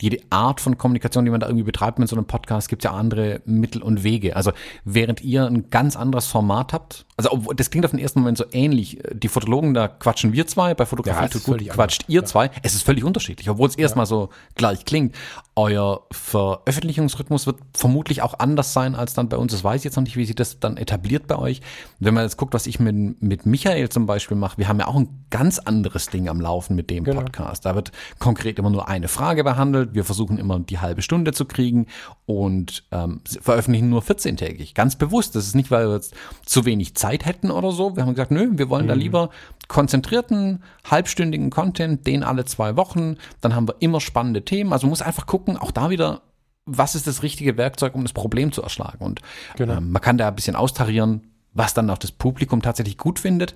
jede Art von Kommunikation, die man da irgendwie betreibt mit so einem Podcast, gibt es ja andere Mittel und Wege. Also während ihr ein ganz anderes Format habt, also das klingt auf den ersten Moment so ähnlich. Die Fotologen, da quatschen wir zwei, bei Fotografie ja, tut gut, quatscht anders. ihr ja. zwei. Es ist völlig unterschiedlich, obwohl es ja. erstmal so gleich klingt. Euer Veröffentlichungsrhythmus wird vermutlich auch anders sein als dann bei uns. Das weiß ich jetzt noch nicht, wie sich das dann etabliert bei euch. Wenn man jetzt guckt, was ich mit, mit Michael zum Beispiel mache, wir haben ja auch ein ganz anderes Ding am Laufen mit dem genau. Podcast. Da wird konkret immer nur eine Frage behandelt. Wir versuchen immer die halbe Stunde zu kriegen und ähm, veröffentlichen nur 14-tägig. Ganz bewusst. Das ist nicht, weil wir jetzt zu wenig Zeit Zeit hätten oder so. Wir haben gesagt, nö, wir wollen mhm. da lieber konzentrierten, halbstündigen Content, den alle zwei Wochen. Dann haben wir immer spannende Themen. Also man muss einfach gucken, auch da wieder, was ist das richtige Werkzeug, um das Problem zu erschlagen. Und genau. ähm, man kann da ein bisschen austarieren, was dann auch das Publikum tatsächlich gut findet.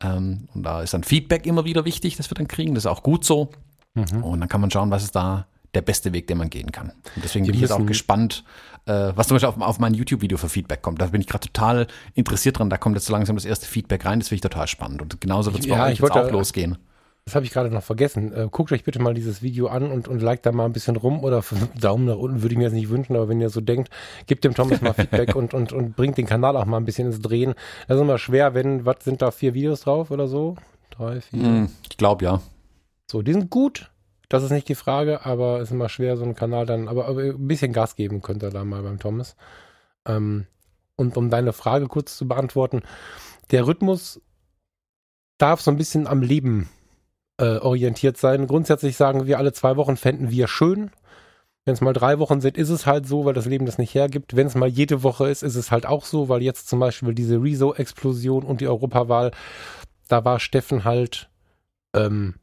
Ähm, und da ist dann Feedback immer wieder wichtig, das wir dann kriegen. Das ist auch gut so. Mhm. Und dann kann man schauen, was ist da der beste Weg, den man gehen kann. Und deswegen bin ich jetzt auch gespannt, äh, was zum Beispiel auf, auf mein YouTube-Video für Feedback kommt. Da bin ich gerade total interessiert dran. Da kommt jetzt so langsam das erste Feedback rein. Das finde ich total spannend. Und genauso wird es bei ja, euch jetzt auch losgehen. Das habe ich gerade noch vergessen. Äh, guckt euch bitte mal dieses Video an und, und liked da mal ein bisschen rum oder Daumen nach unten würde ich mir jetzt nicht wünschen, aber wenn ihr so denkt, gebt dem Thomas mal Feedback und, und, und bringt den Kanal auch mal ein bisschen ins Drehen. Das ist immer schwer, wenn, was sind da, vier Videos drauf oder so? Drei, vier? Mm, ich glaube ja. So, die sind gut. Das ist nicht die Frage, aber es ist immer schwer, so einen Kanal dann, aber, aber ein bisschen Gas geben könnt ihr da mal beim Thomas. Ähm, und um deine Frage kurz zu beantworten, der Rhythmus darf so ein bisschen am Leben äh, orientiert sein. Grundsätzlich sagen wir, alle zwei Wochen fänden wir schön. Wenn es mal drei Wochen sind, ist es halt so, weil das Leben das nicht hergibt. Wenn es mal jede Woche ist, ist es halt auch so, weil jetzt zum Beispiel diese Rezo-Explosion und die Europawahl, da war Steffen halt, ähm,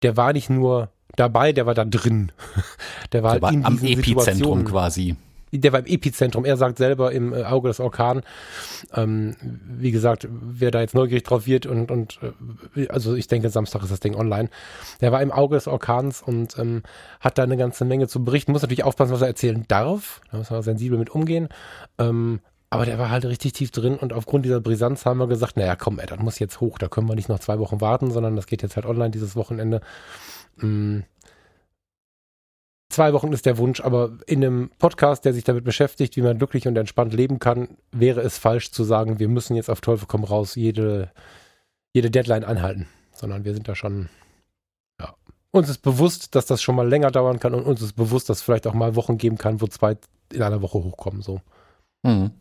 der war nicht nur dabei, der war da drin. Der war, der halt war am Epizentrum quasi der war im Epizentrum. Er sagt selber im äh, Auge des Orkan. Ähm, wie gesagt, wer da jetzt neugierig drauf wird und, und äh, also ich denke, Samstag ist das Ding online. Der war im Auge des Orkans und ähm, hat da eine ganze Menge zu berichten. Muss natürlich aufpassen, was er erzählen darf. Da muss man sensibel mit umgehen. Ähm, aber der war halt richtig tief drin und aufgrund dieser Brisanz haben wir gesagt, naja, komm, ey, das muss jetzt hoch, da können wir nicht noch zwei Wochen warten, sondern das geht jetzt halt online dieses Wochenende. Mm, Zwei Wochen ist der Wunsch, aber in einem Podcast, der sich damit beschäftigt, wie man glücklich und entspannt leben kann, wäre es falsch zu sagen, wir müssen jetzt auf Teufel komm raus jede, jede Deadline anhalten. Sondern wir sind da schon, ja. Uns ist bewusst, dass das schon mal länger dauern kann und uns ist bewusst, dass es vielleicht auch mal Wochen geben kann, wo zwei in einer Woche hochkommen, so. Mhm.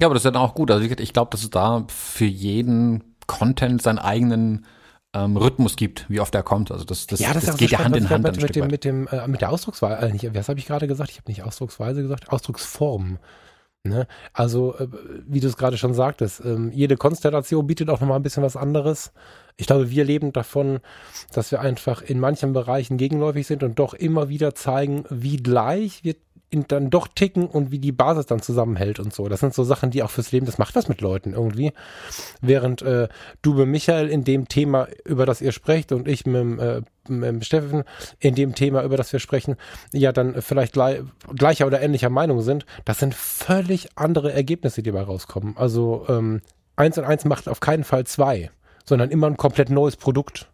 Ja, aber das ist dann auch gut. Also ich glaube, dass es da für jeden Content seinen eigenen ähm, Rhythmus gibt, wie oft er kommt. Also das, das, ja, das, das geht ja Hand in Hand. Mit, mit, dem, mit, dem, äh, mit der Ausdrucksweise, äh, nicht, was habe ich gerade gesagt? Ich habe nicht Ausdrucksweise gesagt, Ausdrucksform. Ne? Also, äh, wie du es gerade schon sagtest, ähm, jede Konstellation bietet auch nochmal ein bisschen was anderes. Ich glaube, wir leben davon, dass wir einfach in manchen Bereichen gegenläufig sind und doch immer wieder zeigen, wie gleich wir dann doch ticken und wie die Basis dann zusammenhält und so. Das sind so Sachen, die auch fürs Leben, das macht was mit Leuten irgendwie. Während äh, du mit Michael in dem Thema, über das ihr sprecht und ich mit, äh, mit Steffen in dem Thema, über das wir sprechen, ja dann vielleicht gleich, gleicher oder ähnlicher Meinung sind, das sind völlig andere Ergebnisse, die dabei rauskommen. Also ähm, eins und eins macht auf keinen Fall zwei, sondern immer ein komplett neues Produkt.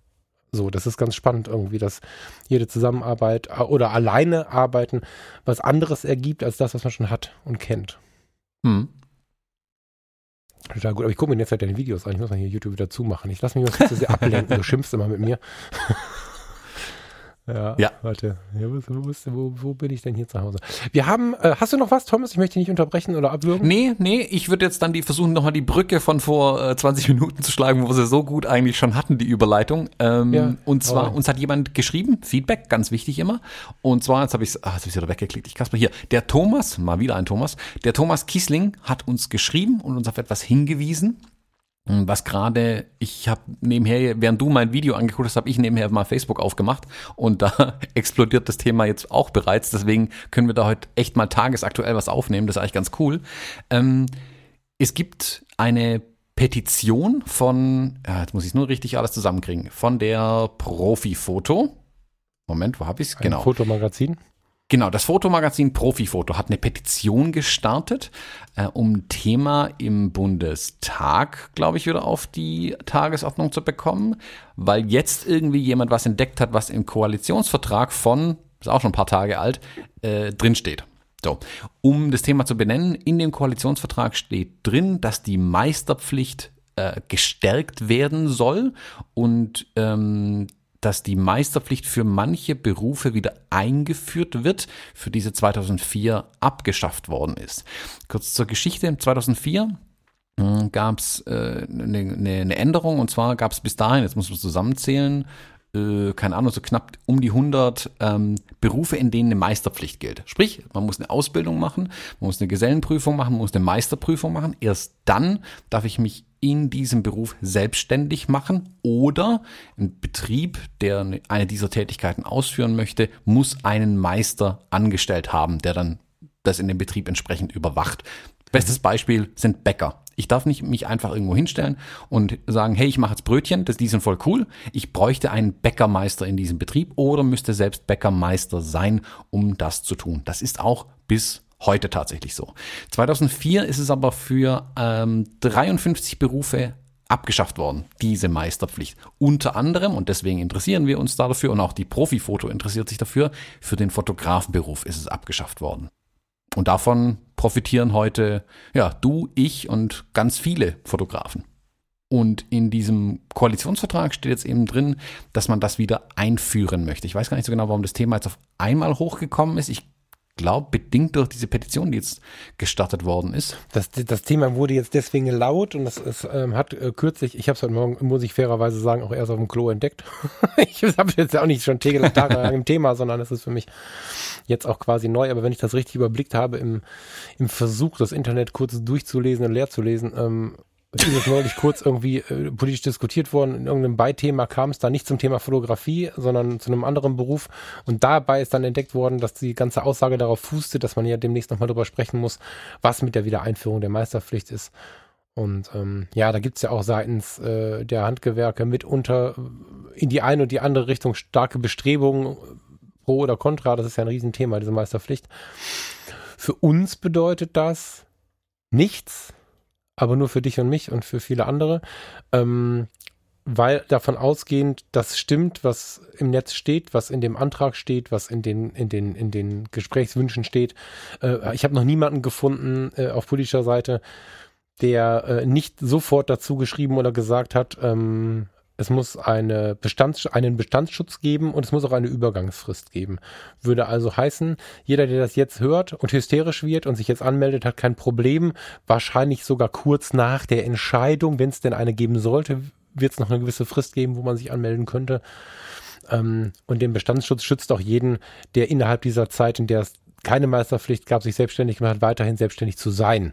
So, das ist ganz spannend irgendwie, dass jede Zusammenarbeit äh, oder alleine arbeiten was anderes ergibt als das, was man schon hat und kennt. Hm. Total gut, aber ich gucke mir jetzt halt deine Videos an. Ich muss mal hier YouTube wieder zumachen. Ich lasse mich mal zu sehr ablenken. Du schimpfst immer mit mir. Ja, ja. warte. Ja, wo, wo, wo, bin ich denn hier zu Hause? Wir haben, äh, hast du noch was, Thomas? Ich möchte dich nicht unterbrechen oder abwürgen. Nee, nee, ich würde jetzt dann die versuchen, nochmal die Brücke von vor äh, 20 Minuten zu schlagen, wo wir sie so gut eigentlich schon hatten, die Überleitung. Ähm, ja, und zwar, uns hat jemand geschrieben, Feedback, ganz wichtig immer. Und zwar, jetzt habe ich es, ah, jetzt habe ich wieder weggeklickt, ich Kasper hier. Der Thomas, mal wieder ein Thomas, der Thomas Kiesling hat uns geschrieben und uns auf etwas hingewiesen. Was gerade, ich habe nebenher, während du mein Video angeguckt hast, habe ich nebenher mal Facebook aufgemacht und da explodiert das Thema jetzt auch bereits. Deswegen können wir da heute echt mal tagesaktuell was aufnehmen. Das ist eigentlich ganz cool. Ähm, es gibt eine Petition von, ja, jetzt muss ich nur richtig alles zusammenkriegen, von der Profifoto. Moment, wo habe ich es? Genau. Fotomagazin. Genau, das Fotomagazin Profifoto hat eine Petition gestartet, äh, um Thema im Bundestag, glaube ich, wieder auf die Tagesordnung zu bekommen, weil jetzt irgendwie jemand was entdeckt hat, was im Koalitionsvertrag von, ist auch schon ein paar Tage alt, äh, drinsteht. So, um das Thema zu benennen, in dem Koalitionsvertrag steht drin, dass die Meisterpflicht äh, gestärkt werden soll und ähm, dass die Meisterpflicht für manche Berufe wieder eingeführt wird, für diese 2004 abgeschafft worden ist. Kurz zur Geschichte. 2004 gab es äh, eine, eine Änderung und zwar gab es bis dahin, jetzt muss man zusammenzählen, äh, keine Ahnung, so knapp um die 100 ähm, Berufe, in denen eine Meisterpflicht gilt. Sprich, man muss eine Ausbildung machen, man muss eine Gesellenprüfung machen, man muss eine Meisterprüfung machen. Erst dann darf ich mich in diesem Beruf selbstständig machen oder ein Betrieb, der eine dieser Tätigkeiten ausführen möchte, muss einen Meister angestellt haben, der dann das in dem Betrieb entsprechend überwacht. Bestes Beispiel sind Bäcker. Ich darf nicht mich einfach irgendwo hinstellen und sagen, hey, ich mache jetzt Brötchen, das, die sind voll cool. Ich bräuchte einen Bäckermeister in diesem Betrieb oder müsste selbst Bäckermeister sein, um das zu tun. Das ist auch bis heute tatsächlich so. 2004 ist es aber für ähm, 53 Berufe abgeschafft worden, diese Meisterpflicht. Unter anderem, und deswegen interessieren wir uns da dafür, und auch die Profifoto interessiert sich dafür, für den Fotografenberuf ist es abgeschafft worden. Und davon profitieren heute, ja, du, ich und ganz viele Fotografen. Und in diesem Koalitionsvertrag steht jetzt eben drin, dass man das wieder einführen möchte. Ich weiß gar nicht so genau, warum das Thema jetzt auf einmal hochgekommen ist. Ich glaube, bedingt durch diese Petition, die jetzt gestartet worden ist. Das, das Thema wurde jetzt deswegen laut und das ist, ähm, hat äh, kürzlich, ich habe es heute Morgen, muss ich fairerweise sagen, auch erst auf dem Klo entdeckt. ich habe jetzt auch nicht schon tagelang im Thema, sondern es ist für mich jetzt auch quasi neu. Aber wenn ich das richtig überblickt habe, im, im Versuch, das Internet kurz durchzulesen und leer zu lesen, ähm, ist neulich kurz irgendwie äh, politisch diskutiert worden. In irgendeinem Beithema kam es da nicht zum Thema Fotografie, sondern zu einem anderen Beruf. Und dabei ist dann entdeckt worden, dass die ganze Aussage darauf fußte, dass man ja demnächst nochmal drüber sprechen muss, was mit der Wiedereinführung der Meisterpflicht ist. Und ähm, ja, da gibt's ja auch seitens äh, der Handgewerke mitunter in die eine und die andere Richtung starke Bestrebungen, pro oder contra. Das ist ja ein Riesenthema, diese Meisterpflicht. Für uns bedeutet das nichts, aber nur für dich und mich und für viele andere. Ähm, weil davon ausgehend, das stimmt, was im Netz steht, was in dem Antrag steht, was in den, in den, in den Gesprächswünschen steht. Äh, ich habe noch niemanden gefunden äh, auf politischer Seite, der äh, nicht sofort dazu geschrieben oder gesagt hat, ähm, es muss eine Bestands, einen Bestandsschutz geben und es muss auch eine Übergangsfrist geben. Würde also heißen, jeder, der das jetzt hört und hysterisch wird und sich jetzt anmeldet, hat kein Problem. Wahrscheinlich sogar kurz nach der Entscheidung, wenn es denn eine geben sollte, wird es noch eine gewisse Frist geben, wo man sich anmelden könnte. Ähm, und den Bestandsschutz schützt auch jeden, der innerhalb dieser Zeit, in der es keine Meisterpflicht gab, sich selbstständig gemacht hat, weiterhin selbstständig zu sein.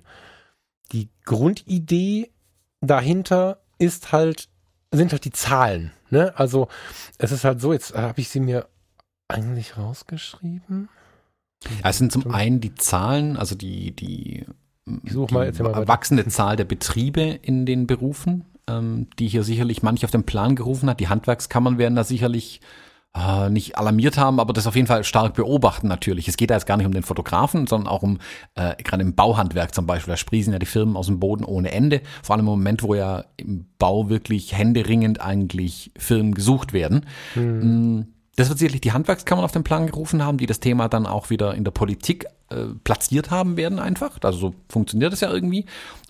Die Grundidee dahinter ist halt, sind halt die Zahlen. Ne? Also es ist halt so, jetzt habe ich sie mir eigentlich rausgeschrieben. Ja, es sind zum einen die Zahlen, also die, die, such mal, die mal wachsende Zahl der Betriebe in den Berufen, ähm, die hier sicherlich manche auf den Plan gerufen hat. Die Handwerkskammern werden da sicherlich äh, nicht alarmiert haben, aber das auf jeden Fall stark beobachten natürlich. Es geht da jetzt gar nicht um den Fotografen, sondern auch um äh, gerade im Bauhandwerk zum Beispiel. Da sprießen ja die Firmen aus dem Boden ohne Ende. Vor allem im Moment, wo ja im Bau wirklich händeringend eigentlich Firmen gesucht werden. Hm. Das wird sicherlich die Handwerkskammern auf den Plan gerufen haben, die das Thema dann auch wieder in der Politik äh, platziert haben werden einfach. Also so funktioniert das ja irgendwie.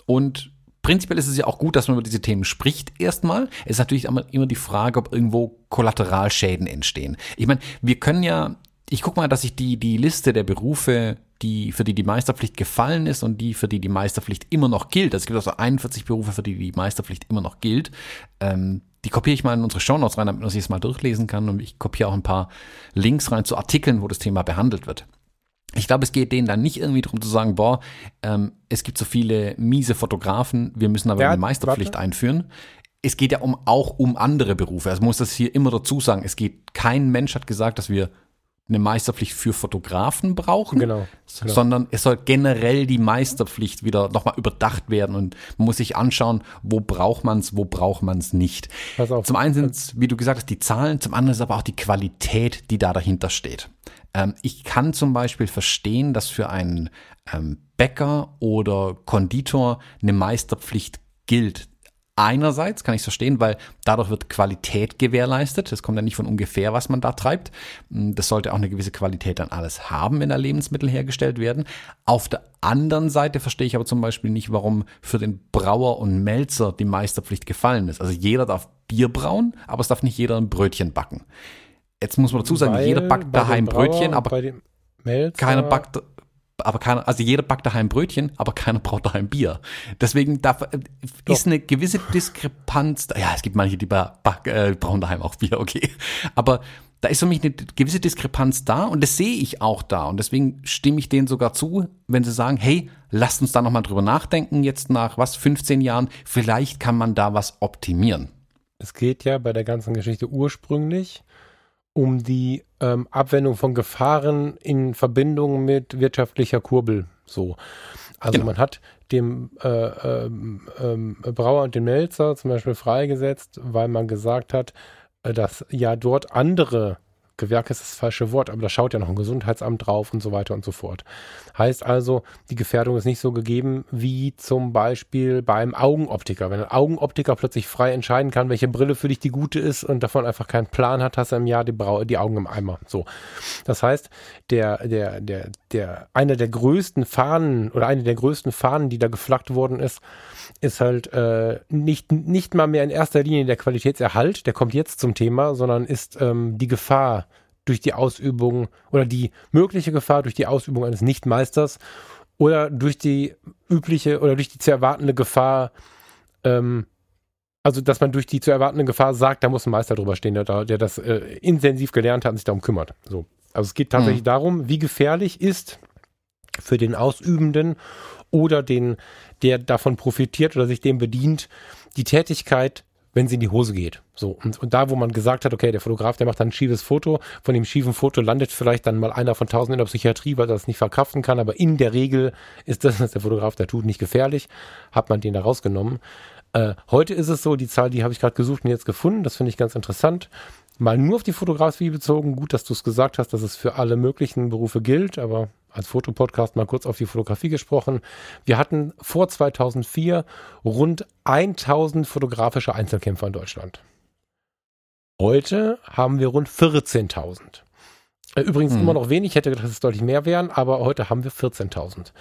Und prinzipiell ist es ja auch gut, dass man über diese Themen spricht erstmal. Es ist natürlich immer die Frage, ob irgendwo Kollateralschäden entstehen. Ich meine, wir können ja, ich gucke mal, dass ich die, die Liste der Berufe, die, für die die Meisterpflicht gefallen ist und die, für die die Meisterpflicht immer noch gilt. Also es gibt also 41 Berufe, für die die Meisterpflicht immer noch gilt. Ähm, die kopiere ich mal in unsere Shownotes rein, damit man sich das mal durchlesen kann. Und ich kopiere auch ein paar Links rein zu Artikeln, wo das Thema behandelt wird. Ich glaube, es geht denen dann nicht irgendwie darum zu sagen, boah, ähm, es gibt so viele miese Fotografen, wir müssen aber ja, eine Meisterpflicht warte. einführen. Es geht ja um, auch um andere Berufe. Also muss das hier immer dazu sagen. Es geht, kein Mensch hat gesagt, dass wir eine Meisterpflicht für Fotografen brauchen, genau, genau. sondern es soll generell die Meisterpflicht wieder nochmal überdacht werden und man muss sich anschauen, wo braucht man es, wo braucht man es nicht. Pass auf. Zum einen sind es, wie du gesagt hast, die Zahlen, zum anderen ist aber auch die Qualität, die da dahinter steht. Ähm, ich kann zum Beispiel verstehen, dass für einen ähm, Bäcker oder Konditor eine Meisterpflicht gilt. Einerseits kann ich es verstehen, weil dadurch wird Qualität gewährleistet. Das kommt ja nicht von ungefähr, was man da treibt. Hm, das sollte auch eine gewisse Qualität dann alles haben, wenn da Lebensmittel hergestellt werden. Auf der anderen Seite verstehe ich aber zum Beispiel nicht, warum für den Brauer und Melzer die Meisterpflicht gefallen ist. Also jeder darf Bier brauen, aber es darf nicht jeder ein Brötchen backen. Jetzt muss man dazu sagen, Weil jeder backt daheim Brötchen, aber keiner backt, aber keiner, also jeder backt daheim Brötchen, aber keiner braucht daheim Bier. Deswegen darf, äh, ist eine gewisse Diskrepanz, ja, es gibt manche, die back, äh, brauchen daheim auch Bier, okay. Aber da ist für mich eine gewisse Diskrepanz da und das sehe ich auch da. Und deswegen stimme ich denen sogar zu, wenn sie sagen, hey, lasst uns da nochmal drüber nachdenken, jetzt nach was, 15 Jahren, vielleicht kann man da was optimieren. Es geht ja bei der ganzen Geschichte ursprünglich um die ähm, Abwendung von Gefahren in Verbindung mit wirtschaftlicher Kurbel. So. Also genau. man hat dem äh, ähm, ähm, Brauer und dem Melzer zum Beispiel freigesetzt, weil man gesagt hat, äh, dass ja dort andere Gewerke ist das falsche Wort, aber da schaut ja noch ein Gesundheitsamt drauf und so weiter und so fort. Heißt also, die Gefährdung ist nicht so gegeben wie zum Beispiel beim Augenoptiker. Wenn ein Augenoptiker plötzlich frei entscheiden kann, welche Brille für dich die gute ist und davon einfach keinen Plan hat, hast du im Jahr die, Brau die Augen im Eimer. So. Das heißt, der, der, der, der, einer der größten Fahnen oder eine der größten Fahnen, die da geflaggt worden ist, ist halt äh, nicht, nicht mal mehr in erster Linie der Qualitätserhalt, der kommt jetzt zum Thema, sondern ist ähm, die Gefahr durch die Ausübung oder die mögliche Gefahr durch die Ausübung eines Nichtmeisters oder durch die übliche oder durch die zu erwartende Gefahr, ähm, also dass man durch die zu erwartende Gefahr sagt, da muss ein Meister drüber stehen, der, der das äh, intensiv gelernt hat und sich darum kümmert. So. Also es geht tatsächlich mhm. darum, wie gefährlich ist für den Ausübenden oder den, der davon profitiert oder sich dem bedient, die Tätigkeit wenn sie in die Hose geht. So. Und, und da, wo man gesagt hat, okay, der Fotograf, der macht dann ein schiefes Foto, von dem schiefen Foto landet vielleicht dann mal einer von tausend in der Psychiatrie, weil er das nicht verkraften kann, aber in der Regel ist das, was der Fotograf da tut, nicht gefährlich, hat man den da rausgenommen. Äh, heute ist es so, die Zahl, die habe ich gerade gesucht und jetzt gefunden, das finde ich ganz interessant. Mal nur auf die Fotografie bezogen, gut, dass du es gesagt hast, dass es für alle möglichen Berufe gilt, aber als Fotopodcast mal kurz auf die Fotografie gesprochen. Wir hatten vor 2004 rund 1000 fotografische Einzelkämpfer in Deutschland. Heute haben wir rund 14.000. Äh, übrigens hm. immer noch wenig, ich hätte gedacht, dass es deutlich mehr wären, aber heute haben wir 14.000.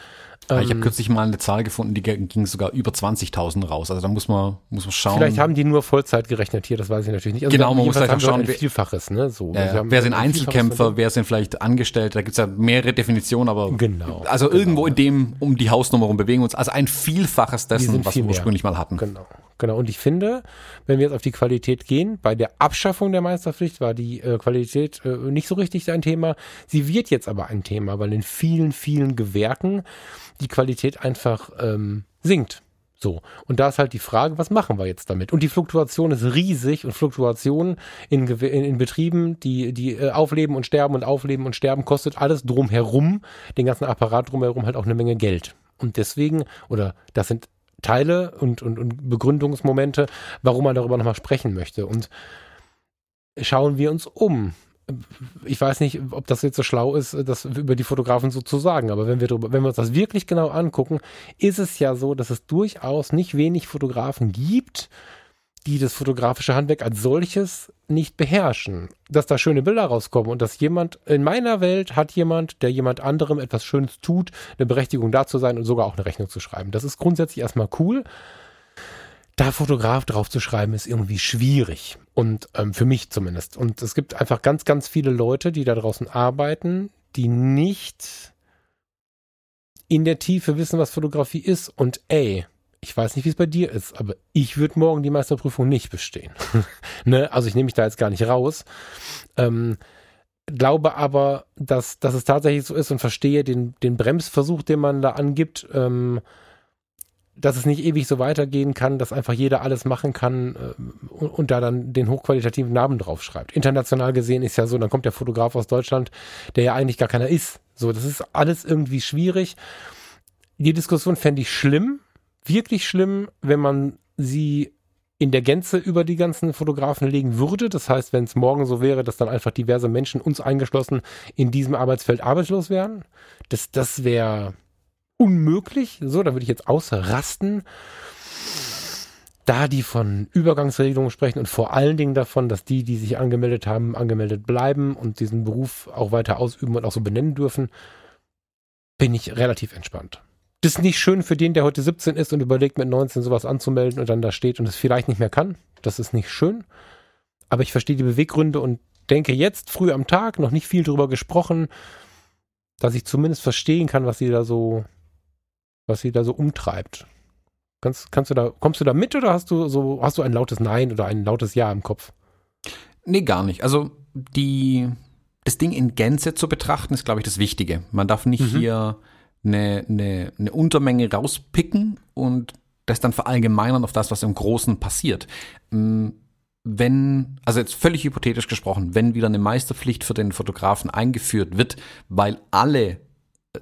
Ähm, ich habe kürzlich mal eine Zahl gefunden, die ging sogar über 20.000 raus. Also da muss man, muss man schauen. Vielleicht haben die nur Vollzeit gerechnet hier, das weiß ich natürlich nicht. Also genau, man muss vielleicht schauen. Ein Vielfaches, ne? So. Ja. Wer sind Einzelkämpfer, wer sind vielleicht Angestellte, da gibt es ja mehrere Definitionen, aber genau, also genau, irgendwo in dem, um die Hausnummer rum bewegen wir uns. Also ein Vielfaches dessen, was wir ursprünglich mal hatten. Genau. Genau, und ich finde, wenn wir jetzt auf die Qualität gehen, bei der Abschaffung der Meisterpflicht war die äh, Qualität äh, nicht so richtig ein Thema. Sie wird jetzt aber ein Thema, weil in vielen, vielen Gewerken die Qualität einfach ähm, sinkt. So. Und da ist halt die Frage, was machen wir jetzt damit? Und die Fluktuation ist riesig und Fluktuation in, in, in Betrieben, die, die äh, aufleben und sterben und aufleben und sterben, kostet alles drumherum, den ganzen Apparat drumherum halt auch eine Menge Geld. Und deswegen, oder das sind Teile und, und, und Begründungsmomente, warum man darüber nochmal sprechen möchte. Und schauen wir uns um ich weiß nicht, ob das jetzt so schlau ist, das über die Fotografen so zu sagen, aber wenn wir, drüber, wenn wir uns das wirklich genau angucken, ist es ja so, dass es durchaus nicht wenig Fotografen gibt, die das fotografische Handwerk als solches nicht beherrschen. Dass da schöne Bilder rauskommen und dass jemand, in meiner Welt hat jemand, der jemand anderem etwas Schönes tut, eine Berechtigung da zu sein und sogar auch eine Rechnung zu schreiben. Das ist grundsätzlich erstmal cool da Fotograf drauf zu schreiben, ist irgendwie schwierig. Und ähm, für mich zumindest. Und es gibt einfach ganz, ganz viele Leute, die da draußen arbeiten, die nicht in der Tiefe wissen, was Fotografie ist. Und ey, ich weiß nicht, wie es bei dir ist, aber ich würde morgen die Meisterprüfung nicht bestehen. ne? Also ich nehme mich da jetzt gar nicht raus. Ähm, glaube aber, dass, dass es tatsächlich so ist und verstehe den, den Bremsversuch, den man da angibt. Ähm, dass es nicht ewig so weitergehen kann, dass einfach jeder alles machen kann und, und, da dann den hochqualitativen Namen draufschreibt. International gesehen ist ja so, dann kommt der Fotograf aus Deutschland, der ja eigentlich gar keiner ist. So, das ist alles irgendwie schwierig. Die Diskussion fände ich schlimm, wirklich schlimm, wenn man sie in der Gänze über die ganzen Fotografen legen würde. Das heißt, wenn es morgen so wäre, dass dann einfach diverse Menschen, uns eingeschlossen, in diesem Arbeitsfeld arbeitslos wären, das, das wäre unmöglich. So, da würde ich jetzt ausrasten. Da die von Übergangsregelungen sprechen und vor allen Dingen davon, dass die, die sich angemeldet haben, angemeldet bleiben und diesen Beruf auch weiter ausüben und auch so benennen dürfen, bin ich relativ entspannt. Das ist nicht schön für den, der heute 17 ist und überlegt, mit 19 sowas anzumelden und dann da steht und es vielleicht nicht mehr kann. Das ist nicht schön. Aber ich verstehe die Beweggründe und denke jetzt früh am Tag, noch nicht viel drüber gesprochen, dass ich zumindest verstehen kann, was sie da so was sie da so umtreibt. Kannst, kannst du da, kommst du da mit oder hast du so, hast du ein lautes Nein oder ein lautes Ja im Kopf? Nee, gar nicht. Also die, das Ding in Gänze zu betrachten, ist, glaube ich, das Wichtige. Man darf nicht mhm. hier eine, eine, eine Untermenge rauspicken und das dann verallgemeinern auf das, was im Großen passiert. Mm, wenn, also jetzt völlig hypothetisch gesprochen, wenn wieder eine Meisterpflicht für den Fotografen eingeführt wird, weil alle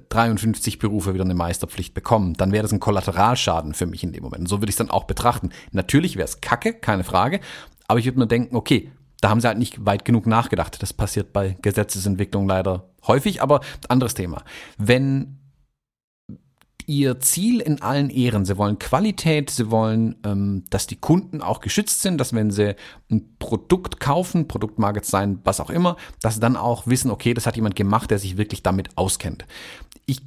53 Berufe wieder eine Meisterpflicht bekommen, dann wäre das ein Kollateralschaden für mich in dem Moment. Und so würde ich es dann auch betrachten. Natürlich wäre es kacke, keine Frage, aber ich würde mir denken, okay, da haben sie halt nicht weit genug nachgedacht. Das passiert bei Gesetzesentwicklung leider häufig, aber anderes Thema. Wenn ihr Ziel in allen Ehren. Sie wollen Qualität, sie wollen, ähm, dass die Kunden auch geschützt sind, dass wenn sie ein Produkt kaufen, Produkt mag jetzt sein, was auch immer, dass sie dann auch wissen, okay, das hat jemand gemacht, der sich wirklich damit auskennt. Ich,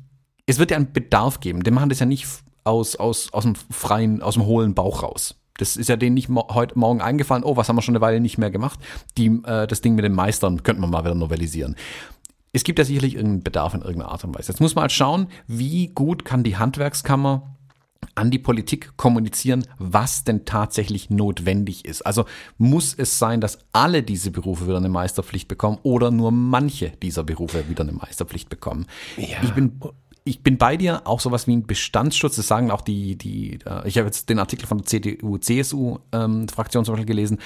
es wird ja einen Bedarf geben. Die machen das ja nicht aus, aus, aus dem freien, aus dem hohlen Bauch raus. Das ist ja denen nicht mo heute Morgen eingefallen, oh, was haben wir schon eine Weile nicht mehr gemacht? Die, äh, das Ding mit den Meistern könnten wir mal wieder novellisieren es gibt ja sicherlich irgendeinen Bedarf in irgendeiner Art und Weise. Jetzt muss man halt schauen, wie gut kann die Handwerkskammer an die Politik kommunizieren, was denn tatsächlich notwendig ist. Also muss es sein, dass alle diese Berufe wieder eine Meisterpflicht bekommen oder nur manche dieser Berufe wieder eine Meisterpflicht bekommen. Ja. Ich bin ich bin bei dir, auch sowas wie ein Bestandsschutz, das sagen auch die, die, äh, ich habe jetzt den Artikel von der CDU, CSU-Fraktion ähm, zum Beispiel gelesen,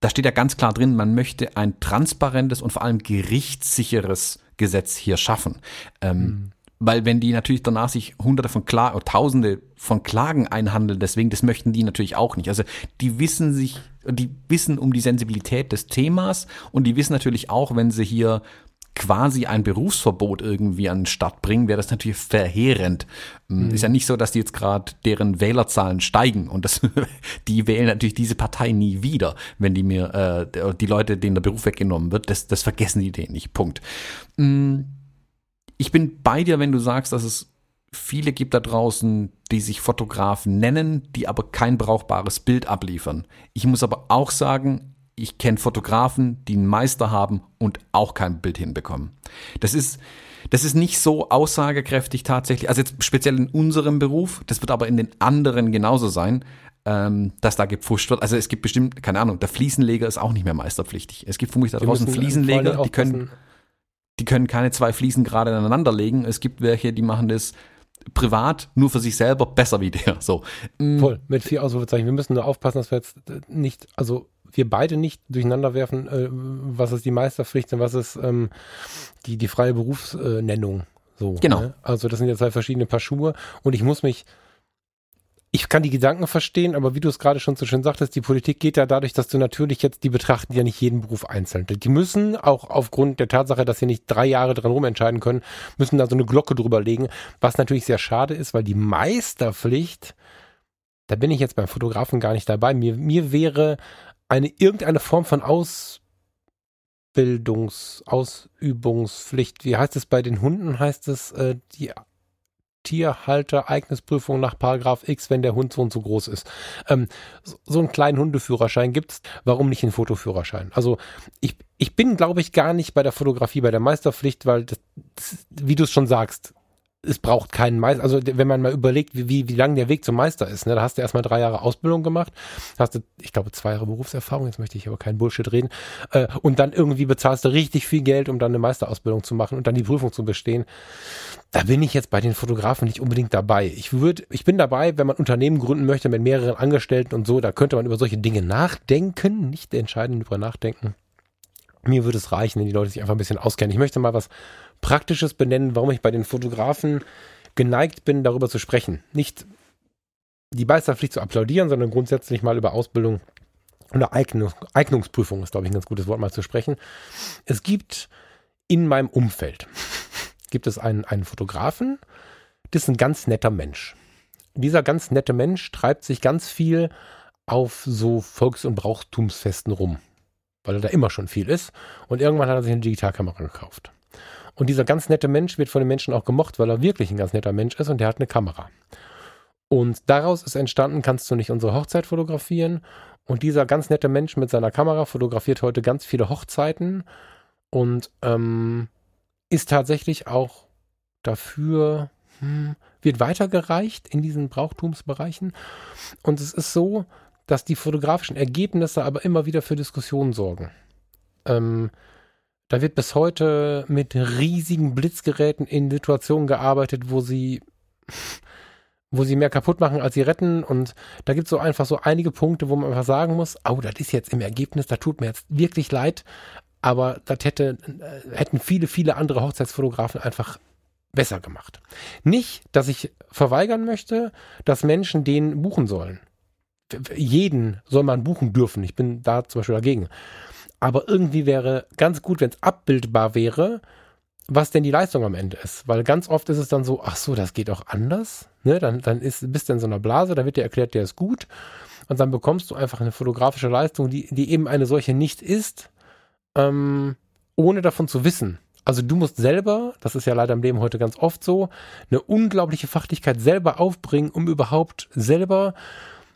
da steht ja ganz klar drin, man möchte ein transparentes und vor allem gerichtssicheres Gesetz hier schaffen. Ähm, mhm. Weil wenn die natürlich danach sich hunderte von Klagen oder tausende von Klagen einhandeln, deswegen, das möchten die natürlich auch nicht. Also die wissen sich, die wissen um die Sensibilität des Themas und die wissen natürlich auch, wenn sie hier quasi ein Berufsverbot irgendwie an den Start bringen, wäre das natürlich verheerend. Mhm. Ist ja nicht so, dass die jetzt gerade deren Wählerzahlen steigen und das, die wählen natürlich diese Partei nie wieder, wenn die mir äh, die Leute, denen der Beruf weggenommen wird, das, das vergessen die denen nicht. Punkt. Mhm. Ich bin bei dir, wenn du sagst, dass es viele gibt da draußen, die sich Fotografen nennen, die aber kein brauchbares Bild abliefern. Ich muss aber auch sagen, ich kenne Fotografen, die einen Meister haben und auch kein Bild hinbekommen. Das ist, das ist nicht so aussagekräftig tatsächlich, also jetzt speziell in unserem Beruf, das wird aber in den anderen genauso sein, ähm, dass da gepfuscht wird. Also es gibt bestimmt, keine Ahnung, der Fliesenleger ist auch nicht mehr meisterpflichtig. Es gibt vermutlich da draußen Fliesenleger, die können, die können keine zwei Fliesen gerade aneinander legen. Es gibt welche, die machen das privat nur für sich selber besser wie der. So. Mm. Voll, mit vier Ausrufezeichen. Wir müssen nur aufpassen, dass wir jetzt nicht, also wir beide nicht durcheinander werfen, äh, was ist die Meisterpflicht und was ist ähm, die, die freie Berufsnennung. So, genau. Ne? Also das sind ja zwei verschiedene Paar Schuhe und ich muss mich ich kann die Gedanken verstehen, aber wie du es gerade schon so schön sagtest, die Politik geht ja dadurch, dass du natürlich jetzt, die betrachten ja nicht jeden Beruf einzeln. Die müssen auch aufgrund der Tatsache, dass sie nicht drei Jahre dran rumentscheiden können, müssen da so eine Glocke drüber legen, was natürlich sehr schade ist, weil die Meisterpflicht, da bin ich jetzt beim Fotografen gar nicht dabei. Mir, mir wäre eine irgendeine Form von Ausbildungs, Ausübungspflicht. Wie heißt es bei den Hunden? Heißt es äh, die Tierhalter-Eignungsprüfung nach Paragraph X, wenn der Hund so und so groß ist. Ähm, so, so einen kleinen Hundeführerschein gibt's. Warum nicht einen Fotoführerschein? Also ich, ich bin, glaube ich, gar nicht bei der Fotografie, bei der Meisterpflicht, weil das, das, wie du es schon sagst, es braucht keinen Meister. Also wenn man mal überlegt, wie, wie, wie lang der Weg zum Meister ist, ne? da hast du erstmal drei Jahre Ausbildung gemacht, hast du, ich glaube, zwei Jahre Berufserfahrung, jetzt möchte ich aber keinen Bullshit reden, äh, und dann irgendwie bezahlst du richtig viel Geld, um dann eine Meisterausbildung zu machen und dann die Prüfung zu bestehen. Da bin ich jetzt bei den Fotografen nicht unbedingt dabei. Ich würde, ich bin dabei, wenn man Unternehmen gründen möchte mit mehreren Angestellten und so, da könnte man über solche Dinge nachdenken, nicht entscheidend über nachdenken. Mir würde es reichen, wenn die Leute sich einfach ein bisschen auskennen. Ich möchte mal was Praktisches benennen, warum ich bei den Fotografen geneigt bin, darüber zu sprechen. Nicht die Meisterpflicht zu applaudieren, sondern grundsätzlich mal über Ausbildung und Eignung, Eignungsprüfung ist, glaube ich, ein ganz gutes Wort mal zu sprechen. Es gibt in meinem Umfeld, gibt es einen, einen Fotografen, das ist ein ganz netter Mensch. Dieser ganz nette Mensch treibt sich ganz viel auf so Volks- und Brauchtumsfesten rum, weil er da immer schon viel ist. Und irgendwann hat er sich eine Digitalkamera gekauft. Und dieser ganz nette Mensch wird von den Menschen auch gemocht, weil er wirklich ein ganz netter Mensch ist und der hat eine Kamera. Und daraus ist entstanden, kannst du nicht unsere Hochzeit fotografieren. Und dieser ganz nette Mensch mit seiner Kamera fotografiert heute ganz viele Hochzeiten und ähm, ist tatsächlich auch dafür, hm, wird weitergereicht in diesen Brauchtumsbereichen. Und es ist so, dass die fotografischen Ergebnisse aber immer wieder für Diskussionen sorgen. Ähm, da wird bis heute mit riesigen Blitzgeräten in Situationen gearbeitet, wo sie, wo sie mehr kaputt machen, als sie retten. Und da gibt es so einfach so einige Punkte, wo man einfach sagen muss, oh, das ist jetzt im Ergebnis, da tut mir jetzt wirklich leid. Aber das hätte, äh, hätten viele, viele andere Hochzeitsfotografen einfach besser gemacht. Nicht, dass ich verweigern möchte, dass Menschen den buchen sollen. Jeden soll man buchen dürfen. Ich bin da zum Beispiel dagegen. Aber irgendwie wäre ganz gut, wenn es abbildbar wäre, was denn die Leistung am Ende ist. Weil ganz oft ist es dann so, ach so, das geht auch anders. Ne? Dann, dann ist, bist du in so einer Blase, da wird dir erklärt, der ist gut. Und dann bekommst du einfach eine fotografische Leistung, die, die eben eine solche nicht ist, ähm, ohne davon zu wissen. Also du musst selber, das ist ja leider im Leben heute ganz oft so, eine unglaubliche Fachlichkeit selber aufbringen, um überhaupt selber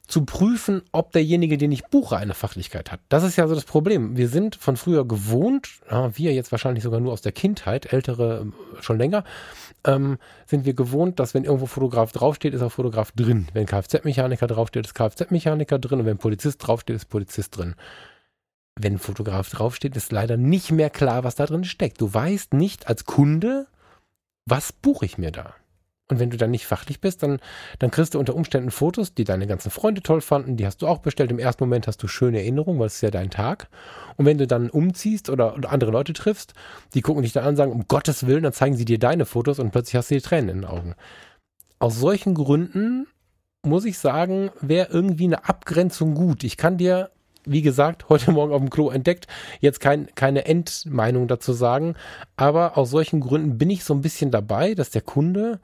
zu prüfen, ob derjenige, den ich buche, eine Fachlichkeit hat. Das ist ja so das Problem. Wir sind von früher gewohnt, wir jetzt wahrscheinlich sogar nur aus der Kindheit, ältere ähm, schon länger, ähm, sind wir gewohnt, dass wenn irgendwo Fotograf draufsteht, ist auch Fotograf drin. Wenn Kfz-Mechaniker draufsteht, ist Kfz-Mechaniker drin und wenn Polizist draufsteht, ist Polizist drin. Wenn Fotograf draufsteht, ist leider nicht mehr klar, was da drin steckt. Du weißt nicht als Kunde, was buche ich mir da. Und wenn du dann nicht fachlich bist, dann, dann kriegst du unter Umständen Fotos, die deine ganzen Freunde toll fanden, die hast du auch bestellt. Im ersten Moment hast du schöne Erinnerungen, weil es ist ja dein Tag. Und wenn du dann umziehst oder, oder andere Leute triffst, die gucken dich dann an und sagen, um Gottes Willen, dann zeigen sie dir deine Fotos und plötzlich hast du die Tränen in den Augen. Aus solchen Gründen muss ich sagen, wäre irgendwie eine Abgrenzung gut. Ich kann dir wie gesagt, heute Morgen auf dem Klo entdeckt. Jetzt kein, keine Endmeinung dazu sagen. Aber aus solchen Gründen bin ich so ein bisschen dabei, dass der Kunde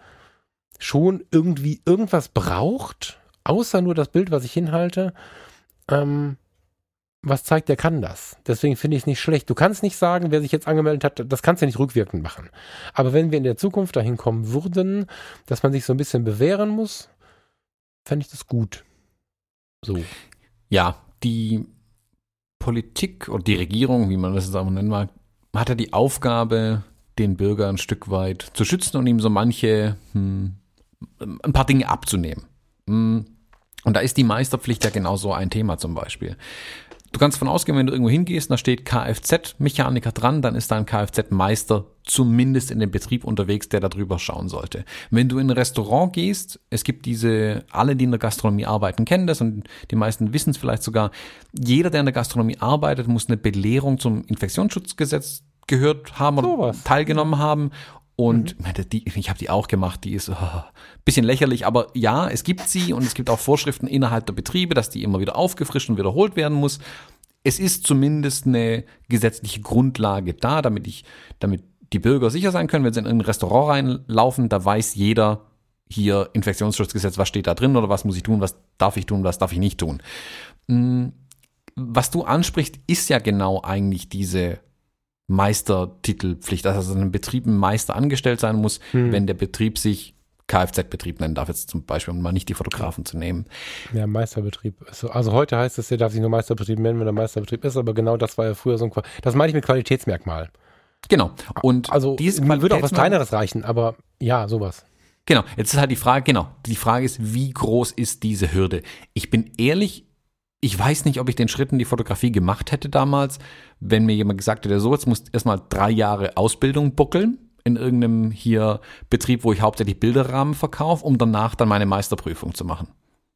schon irgendwie irgendwas braucht, außer nur das Bild, was ich hinhalte, ähm, was zeigt, der kann das. Deswegen finde ich es nicht schlecht. Du kannst nicht sagen, wer sich jetzt angemeldet hat, das kannst du nicht rückwirkend machen. Aber wenn wir in der Zukunft dahin kommen würden, dass man sich so ein bisschen bewähren muss, fände ich das gut. So. Ja, die Politik oder die Regierung, wie man das jetzt auch nennen mag, hat ja die Aufgabe, den Bürger ein Stück weit zu schützen und ihm so manche hm, ein paar Dinge abzunehmen. Mm. Und da ist die Meisterpflicht ja genauso ein Thema zum Beispiel. Du kannst davon ausgehen, wenn du irgendwo hingehst, da steht Kfz-Mechaniker dran, dann ist da ein Kfz-Meister zumindest in dem Betrieb unterwegs, der darüber schauen sollte. Wenn du in ein Restaurant gehst, es gibt diese, alle, die in der Gastronomie arbeiten, kennen das und die meisten wissen es vielleicht sogar, jeder, der in der Gastronomie arbeitet, muss eine Belehrung zum Infektionsschutzgesetz gehört haben oder so teilgenommen haben und mhm. die, ich habe die auch gemacht, die ist oh, bisschen lächerlich, aber ja, es gibt sie und es gibt auch Vorschriften innerhalb der Betriebe, dass die immer wieder aufgefrischt und wiederholt werden muss. Es ist zumindest eine gesetzliche Grundlage da, damit ich, damit die Bürger sicher sein können, wenn sie in ein Restaurant reinlaufen, da weiß jeder hier Infektionsschutzgesetz, was steht da drin oder was muss ich tun, was darf ich tun, was darf ich nicht tun. Hm, was du ansprichst, ist ja genau eigentlich diese Meistertitelpflicht, also ein Betrieb ein Meister angestellt sein muss, hm. wenn der Betrieb sich Kfz-Betrieb nennen darf, jetzt zum Beispiel, um mal nicht die Fotografen zu nehmen. Ja, Meisterbetrieb. Also heute heißt es, der darf sich nur Meisterbetrieb nennen, wenn er Meisterbetrieb ist, aber genau das war ja früher so ein, das meine ich mit Qualitätsmerkmal. Genau. Und also dieses man würde auch was Kleineres reichen, aber ja, sowas. Genau. Jetzt ist halt die Frage, genau. Die Frage ist, wie groß ist diese Hürde? Ich bin ehrlich, ich weiß nicht, ob ich den Schritt in die Fotografie gemacht hätte damals, wenn mir jemand gesagt hätte, so, jetzt musst du erstmal drei Jahre Ausbildung buckeln in irgendeinem hier Betrieb, wo ich hauptsächlich Bilderrahmen verkaufe, um danach dann meine Meisterprüfung zu machen.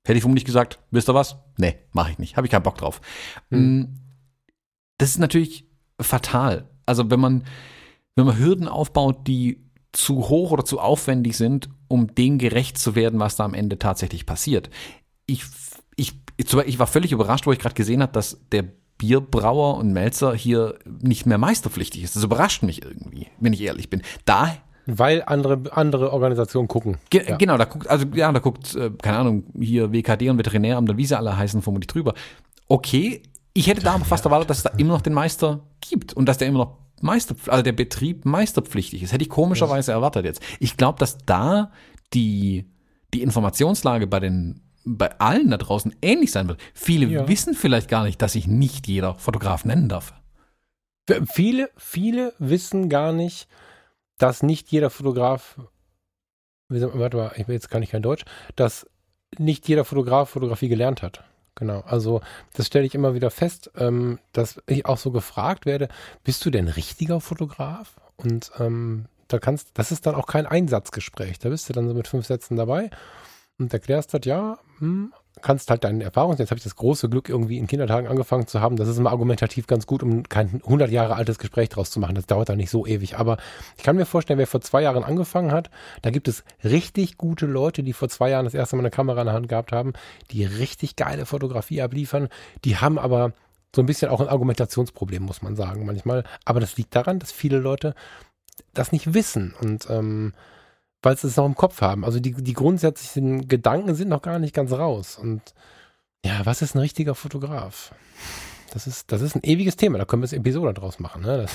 Hätte ich vermutlich gesagt, wisst ihr was? Nee, mache ich nicht. Habe ich keinen Bock drauf. Mhm. Das ist natürlich fatal. Also wenn man, wenn man Hürden aufbaut, die zu hoch oder zu aufwendig sind, um dem gerecht zu werden, was da am Ende tatsächlich passiert. Ich ich, ich war völlig überrascht, wo ich gerade gesehen habe, dass der Bierbrauer und Melzer hier nicht mehr meisterpflichtig ist. Das überrascht mich irgendwie, wenn ich ehrlich bin. Da weil andere, andere Organisationen gucken. Ge ja. Genau, da guckt, also ja, da guckt, äh, keine Ahnung, hier WKD und Veterinäramt und wie sie alle heißen, vermutlich drüber. Okay, ich hätte da aber fast erwartet, dass es da immer noch den Meister gibt und dass der immer noch Meister, also der Betrieb meisterpflichtig ist. Hätte ich komischerweise erwartet jetzt. Ich glaube, dass da die, die Informationslage bei den bei allen da draußen ähnlich sein wird. Viele ja. wissen vielleicht gar nicht, dass sich nicht jeder Fotograf nennen darf. Viele, viele wissen gar nicht, dass nicht jeder Fotograf, warte mal, ich, jetzt kann ich kein Deutsch, dass nicht jeder Fotograf Fotografie gelernt hat. Genau, also das stelle ich immer wieder fest, ähm, dass ich auch so gefragt werde, bist du denn richtiger Fotograf? Und ähm, da kannst, das ist dann auch kein Einsatzgespräch. Da bist du dann so mit fünf Sätzen dabei und erklärst das, ja, hm, kannst halt deine Erfahrungen, jetzt habe ich das große Glück, irgendwie in Kindertagen angefangen zu haben. Das ist immer argumentativ ganz gut, um kein 100 Jahre altes Gespräch draus zu machen. Das dauert dann nicht so ewig. Aber ich kann mir vorstellen, wer vor zwei Jahren angefangen hat, da gibt es richtig gute Leute, die vor zwei Jahren das erste Mal eine Kamera in der Hand gehabt haben, die richtig geile Fotografie abliefern. Die haben aber so ein bisschen auch ein Argumentationsproblem, muss man sagen, manchmal. Aber das liegt daran, dass viele Leute das nicht wissen und ähm, weil sie es noch im Kopf haben. Also die, die grundsätzlichen Gedanken sind noch gar nicht ganz raus. Und ja, was ist ein richtiger Fotograf? Das ist, das ist ein ewiges Thema. Da können wir eine Episode draus machen. Ne?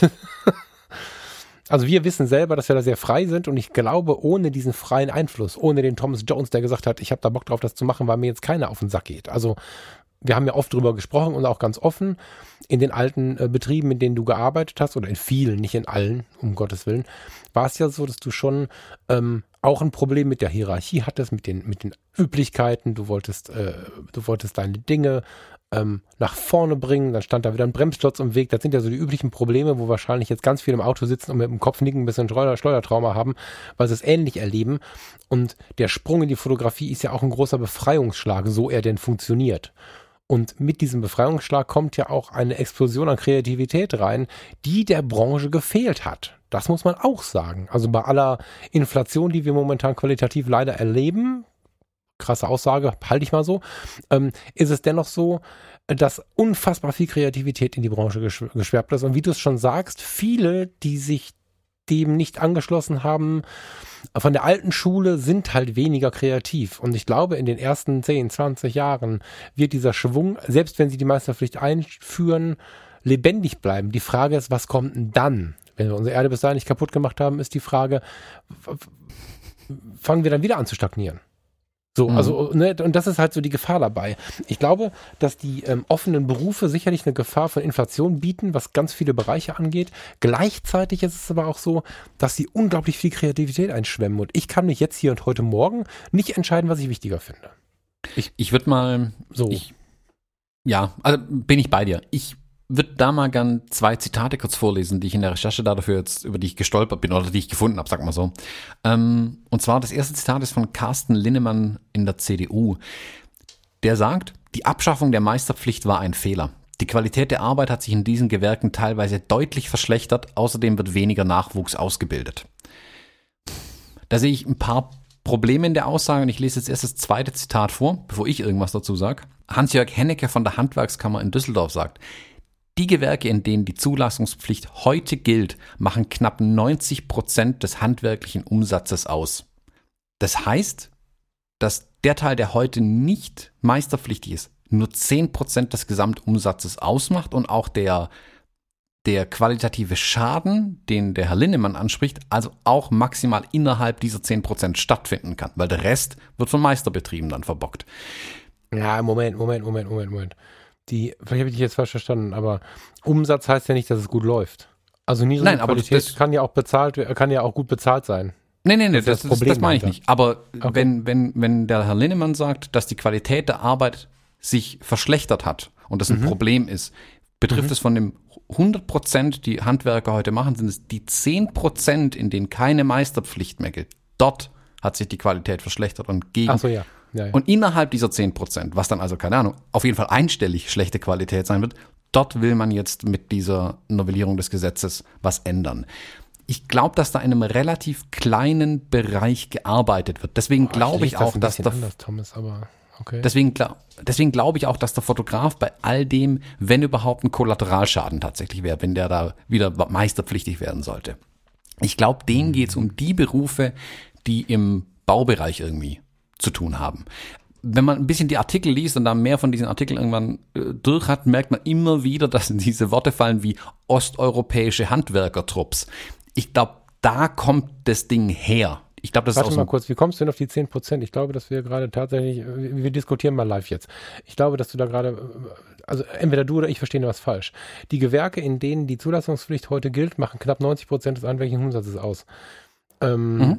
also wir wissen selber, dass wir da sehr frei sind und ich glaube, ohne diesen freien Einfluss, ohne den Thomas Jones, der gesagt hat, ich habe da Bock drauf, das zu machen, weil mir jetzt keiner auf den Sack geht. Also wir haben ja oft drüber gesprochen und auch ganz offen in den alten äh, Betrieben, in denen du gearbeitet hast, oder in vielen, nicht in allen, um Gottes Willen, war es ja so, dass du schon ähm, auch ein Problem mit der Hierarchie hattest, mit den, mit den Üblichkeiten. Du wolltest, äh, du wolltest deine Dinge ähm, nach vorne bringen, dann stand da wieder ein Bremsklotz im Weg. Das sind ja so die üblichen Probleme, wo wahrscheinlich jetzt ganz viele im Auto sitzen und mit dem Kopf nicken ein bisschen Schleuder, Schleudertrauma haben, weil sie es ähnlich erleben. Und der Sprung in die Fotografie ist ja auch ein großer Befreiungsschlag, so er denn funktioniert. Und mit diesem Befreiungsschlag kommt ja auch eine Explosion an Kreativität rein, die der Branche gefehlt hat. Das muss man auch sagen. Also bei aller Inflation, die wir momentan qualitativ leider erleben, krasse Aussage, halte ich mal so, ähm, ist es dennoch so, dass unfassbar viel Kreativität in die Branche geschwärzt ist. Und wie du es schon sagst, viele, die sich dem nicht angeschlossen haben, von der alten Schule sind halt weniger kreativ. Und ich glaube, in den ersten 10, 20 Jahren wird dieser Schwung, selbst wenn sie die Meisterpflicht einführen, lebendig bleiben. Die Frage ist, was kommt denn dann? Wenn wir unsere Erde bis dahin nicht kaputt gemacht haben, ist die Frage, fangen wir dann wieder an zu stagnieren? So, mhm. also, ne, und das ist halt so die Gefahr dabei. Ich glaube, dass die ähm, offenen Berufe sicherlich eine Gefahr von Inflation bieten, was ganz viele Bereiche angeht. Gleichzeitig ist es aber auch so, dass sie unglaublich viel Kreativität einschwemmen. Und ich kann mich jetzt hier und heute Morgen nicht entscheiden, was ich wichtiger finde. Ich, ich würde mal so. Ich, ja, also bin ich bei dir. Ich würde da mal gern zwei Zitate kurz vorlesen, die ich in der Recherche dafür jetzt, über die ich gestolpert bin oder die ich gefunden habe, sag mal so. Ähm, und zwar das erste Zitat ist von Carsten Linnemann in der CDU. Der sagt, die Abschaffung der Meisterpflicht war ein Fehler. Die Qualität der Arbeit hat sich in diesen Gewerken teilweise deutlich verschlechtert, außerdem wird weniger Nachwuchs ausgebildet. Da sehe ich ein paar Probleme in der Aussage und ich lese jetzt erst das zweite Zitat vor, bevor ich irgendwas dazu sage. Hans-Jörg Hennecke von der Handwerkskammer in Düsseldorf sagt, die Gewerke, in denen die Zulassungspflicht heute gilt, machen knapp 90 Prozent des handwerklichen Umsatzes aus. Das heißt, dass der Teil, der heute nicht meisterpflichtig ist, nur 10 Prozent des Gesamtumsatzes ausmacht und auch der, der qualitative Schaden, den der Herr Linnemann anspricht, also auch maximal innerhalb dieser 10 Prozent stattfinden kann, weil der Rest wird von Meisterbetrieben dann verbockt. Ja, Moment, Moment, Moment, Moment, Moment die, vielleicht habe ich dich jetzt falsch verstanden, aber Umsatz heißt ja nicht, dass es gut läuft. Also niedrige Nein, Qualität aber das, kann ja auch bezahlt, kann ja auch gut bezahlt sein. Nee, nee, nee, das, das, das, das meine ich nicht. Aber okay. wenn, wenn, wenn der Herr Linnemann sagt, dass die Qualität der Arbeit sich verschlechtert hat und das ein mhm. Problem ist, betrifft mhm. es von dem 100 Prozent, die Handwerker heute machen, sind es die 10 Prozent, in denen keine Meisterpflicht mehr gilt. Dort hat sich die Qualität verschlechtert und gegen so, ja. Ja, ja. Und innerhalb dieser 10 Prozent, was dann also, keine Ahnung, auf jeden Fall einstellig schlechte Qualität sein wird, dort will man jetzt mit dieser Novellierung des Gesetzes was ändern. Ich glaube, dass da in einem relativ kleinen Bereich gearbeitet wird. Deswegen oh, glaube ich, auch, dass der, anders, Thomas, okay. deswegen, deswegen glaube ich auch, dass der Fotograf bei all dem, wenn überhaupt ein Kollateralschaden tatsächlich wäre, wenn der da wieder meisterpflichtig werden sollte. Ich glaube, denen mhm. geht es um die Berufe, die im Baubereich irgendwie zu tun haben. Wenn man ein bisschen die Artikel liest und da mehr von diesen Artikeln irgendwann äh, durch hat, merkt man immer wieder, dass diese Worte fallen wie osteuropäische Handwerkertrupps. Ich glaube, da kommt das Ding her. Ich glaube, das Warte ist auch mal so kurz, wie kommst du denn auf die 10 Prozent? Ich glaube, dass wir gerade tatsächlich, äh, wir diskutieren mal live jetzt. Ich glaube, dass du da gerade, äh, also entweder du oder ich verstehe was falsch. Die Gewerke, in denen die Zulassungspflicht heute gilt, machen knapp 90 Prozent des handwerklichen Umsatzes aus. Ähm, mhm.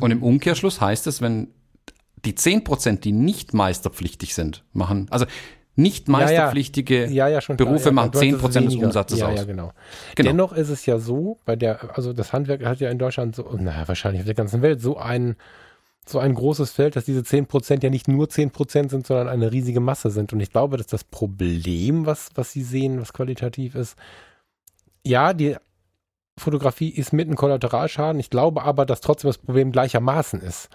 Und im Umkehrschluss heißt es, wenn die 10%, die nicht meisterpflichtig sind, machen, also nicht meisterpflichtige ja, ja. Ja, Berufe machen 10% des Umsatzes aus. Ja, genau. genau. Dennoch ist es ja so, bei der, also das Handwerk hat ja in Deutschland so, naja, wahrscheinlich auf der ganzen Welt so ein so ein großes Feld, dass diese 10% ja nicht nur 10% sind, sondern eine riesige Masse sind. Und ich glaube, dass das Problem, was, was Sie sehen, was qualitativ ist, ja, die Fotografie ist mit einem Kollateralschaden. Ich glaube aber, dass trotzdem das Problem gleichermaßen ist.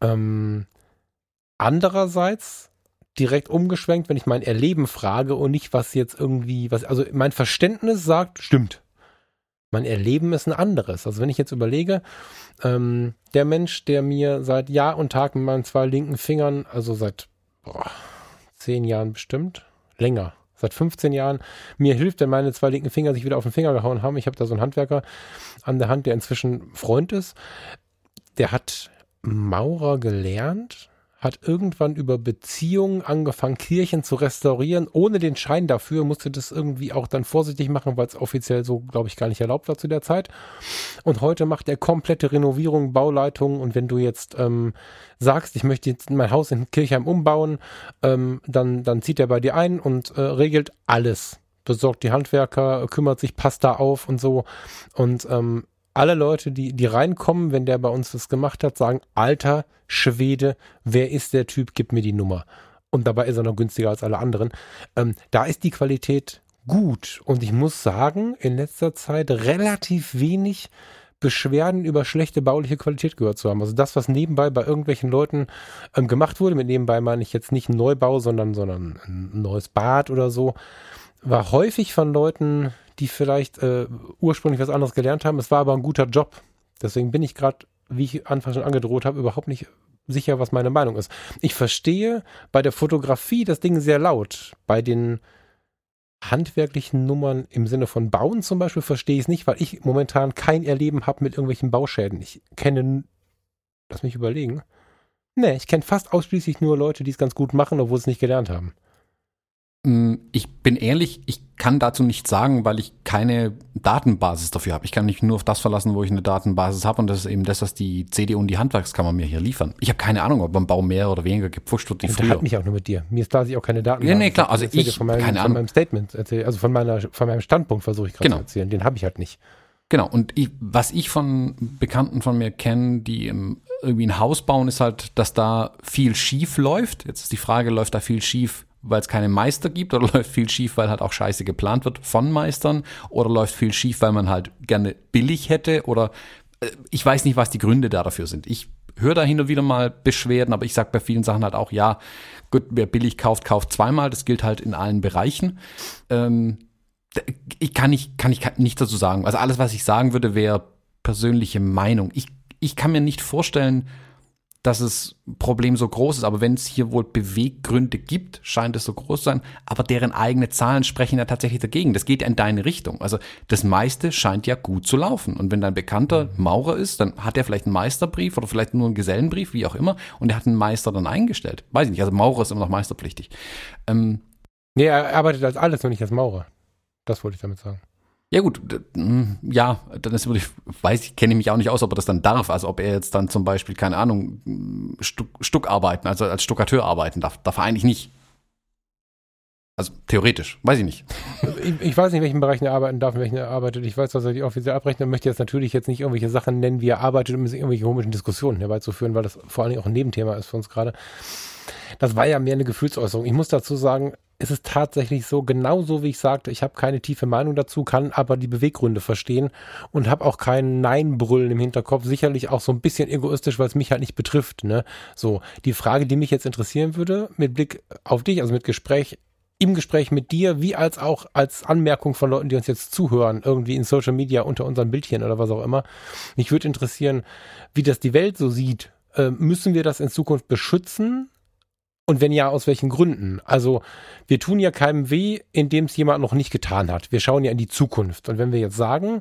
Ähm, andererseits direkt umgeschwenkt, wenn ich mein Erleben frage und nicht, was jetzt irgendwie, was, also mein Verständnis sagt, stimmt. Mein Erleben ist ein anderes. Also wenn ich jetzt überlege, ähm, der Mensch, der mir seit Jahr und Tag mit meinen zwei linken Fingern, also seit boah, zehn Jahren bestimmt, länger, seit 15 Jahren, mir hilft, wenn meine zwei linken Finger sich wieder auf den Finger gehauen haben. Ich habe da so einen Handwerker an der Hand, der inzwischen Freund ist. Der hat Maurer gelernt hat irgendwann über Beziehungen angefangen, Kirchen zu restaurieren. Ohne den Schein dafür musste das irgendwie auch dann vorsichtig machen, weil es offiziell so, glaube ich, gar nicht erlaubt war zu der Zeit. Und heute macht er komplette Renovierung, Bauleitungen. Und wenn du jetzt ähm, sagst, ich möchte jetzt mein Haus in Kirchheim umbauen, ähm, dann, dann zieht er bei dir ein und äh, regelt alles besorgt die Handwerker, kümmert sich, passt da auf und so. Und ähm, alle Leute, die, die reinkommen, wenn der bei uns das gemacht hat, sagen, alter Schwede, wer ist der Typ, gib mir die Nummer. Und dabei ist er noch günstiger als alle anderen. Ähm, da ist die Qualität gut. Und ich muss sagen, in letzter Zeit relativ wenig Beschwerden über schlechte bauliche Qualität gehört zu haben. Also das, was nebenbei bei irgendwelchen Leuten ähm, gemacht wurde, mit nebenbei meine ich jetzt nicht Neubau, sondern, sondern ein neues Bad oder so, war häufig von Leuten, die vielleicht äh, ursprünglich was anderes gelernt haben. Es war aber ein guter Job. Deswegen bin ich gerade, wie ich anfangs schon angedroht habe, überhaupt nicht sicher, was meine Meinung ist. Ich verstehe bei der Fotografie das Ding sehr laut. Bei den handwerklichen Nummern im Sinne von Bauen zum Beispiel verstehe ich es nicht, weil ich momentan kein Erleben habe mit irgendwelchen Bauschäden. Ich kenne, lass mich überlegen. Nee, ich kenne fast ausschließlich nur Leute, die es ganz gut machen, obwohl sie es nicht gelernt haben. Mm, ich bin ehrlich, ich kann dazu nichts sagen, weil ich keine Datenbasis dafür habe. Ich kann mich nur auf das verlassen, wo ich eine Datenbasis habe und das ist eben das, was die CDU und die Handwerkskammer mir hier liefern. Ich habe keine Ahnung, ob beim Bau mehr oder weniger gepfuscht wird Ich früher. mich auch nur mit dir. Mir ist klar, dass ich auch keine Daten Ja, nee, klar, also ich- von meinem, keine von Ahnung. meinem Statement erzähle, also von meiner, von meinem Standpunkt versuche ich gerade Genau. zu erzählen. Den habe ich halt nicht. Genau, und ich, was ich von Bekannten von mir kenne, die im, irgendwie ein Haus bauen, ist halt, dass da viel schief läuft. Jetzt ist die Frage, läuft da viel schief, weil es keine Meister gibt oder läuft viel schief, weil halt auch scheiße geplant wird von Meistern oder läuft viel schief, weil man halt gerne billig hätte oder äh, ich weiß nicht, was die Gründe da dafür sind. Ich höre da hin und wieder mal Beschwerden, aber ich sage bei vielen Sachen halt auch, ja, gut, wer billig kauft, kauft zweimal. Das gilt halt in allen Bereichen. Ähm, ich kann nicht, kann ich nichts dazu sagen. Also alles, was ich sagen würde, wäre persönliche Meinung. Ich, ich kann mir nicht vorstellen, dass das Problem so groß ist, aber wenn es hier wohl Beweggründe gibt, scheint es so groß zu sein, aber deren eigene Zahlen sprechen ja tatsächlich dagegen. Das geht ja in deine Richtung. Also das meiste scheint ja gut zu laufen. Und wenn dein Bekannter Maurer ist, dann hat er vielleicht einen Meisterbrief oder vielleicht nur einen Gesellenbrief, wie auch immer, und er hat einen Meister dann eingestellt. Weiß ich nicht, also Maurer ist immer noch meisterpflichtig. Ähm, Nee, er arbeitet als alles, nur nicht als Maurer. Das wollte ich damit sagen. Ja gut, mm, ja, dann ist wirklich, weiß ich, kenne ich mich auch nicht aus, ob er das dann darf, also ob er jetzt dann zum Beispiel, keine Ahnung, mm, Stuck, Stuck arbeiten, also als Stuckateur arbeiten darf, darf er eigentlich nicht. Also theoretisch, weiß ich nicht. Ich, ich weiß nicht, in welchen Bereichen er arbeiten darf, in welchen er arbeitet. Ich weiß, dass er die offiziell abrechnet. Ich möchte jetzt natürlich jetzt nicht irgendwelche Sachen nennen, wie er arbeitet, um irgendwelche komischen Diskussionen herbeizuführen, weil das vor allen Dingen auch ein Nebenthema ist für uns gerade. Das war ja mehr eine Gefühlsäußerung. Ich muss dazu sagen, es ist tatsächlich so, genauso wie ich sagte, ich habe keine tiefe Meinung dazu, kann aber die Beweggründe verstehen und habe auch kein Nein-Brüllen im Hinterkopf. Sicherlich auch so ein bisschen egoistisch, weil es mich halt nicht betrifft. Ne? So, die Frage, die mich jetzt interessieren würde, mit Blick auf dich, also mit Gespräch, im Gespräch mit dir, wie als auch als Anmerkung von Leuten, die uns jetzt zuhören, irgendwie in Social Media unter unseren Bildchen oder was auch immer. Mich würde interessieren, wie das die Welt so sieht. Äh, müssen wir das in Zukunft beschützen? Und wenn ja, aus welchen Gründen? Also wir tun ja keinem weh, indem es jemand noch nicht getan hat. Wir schauen ja in die Zukunft. Und wenn wir jetzt sagen,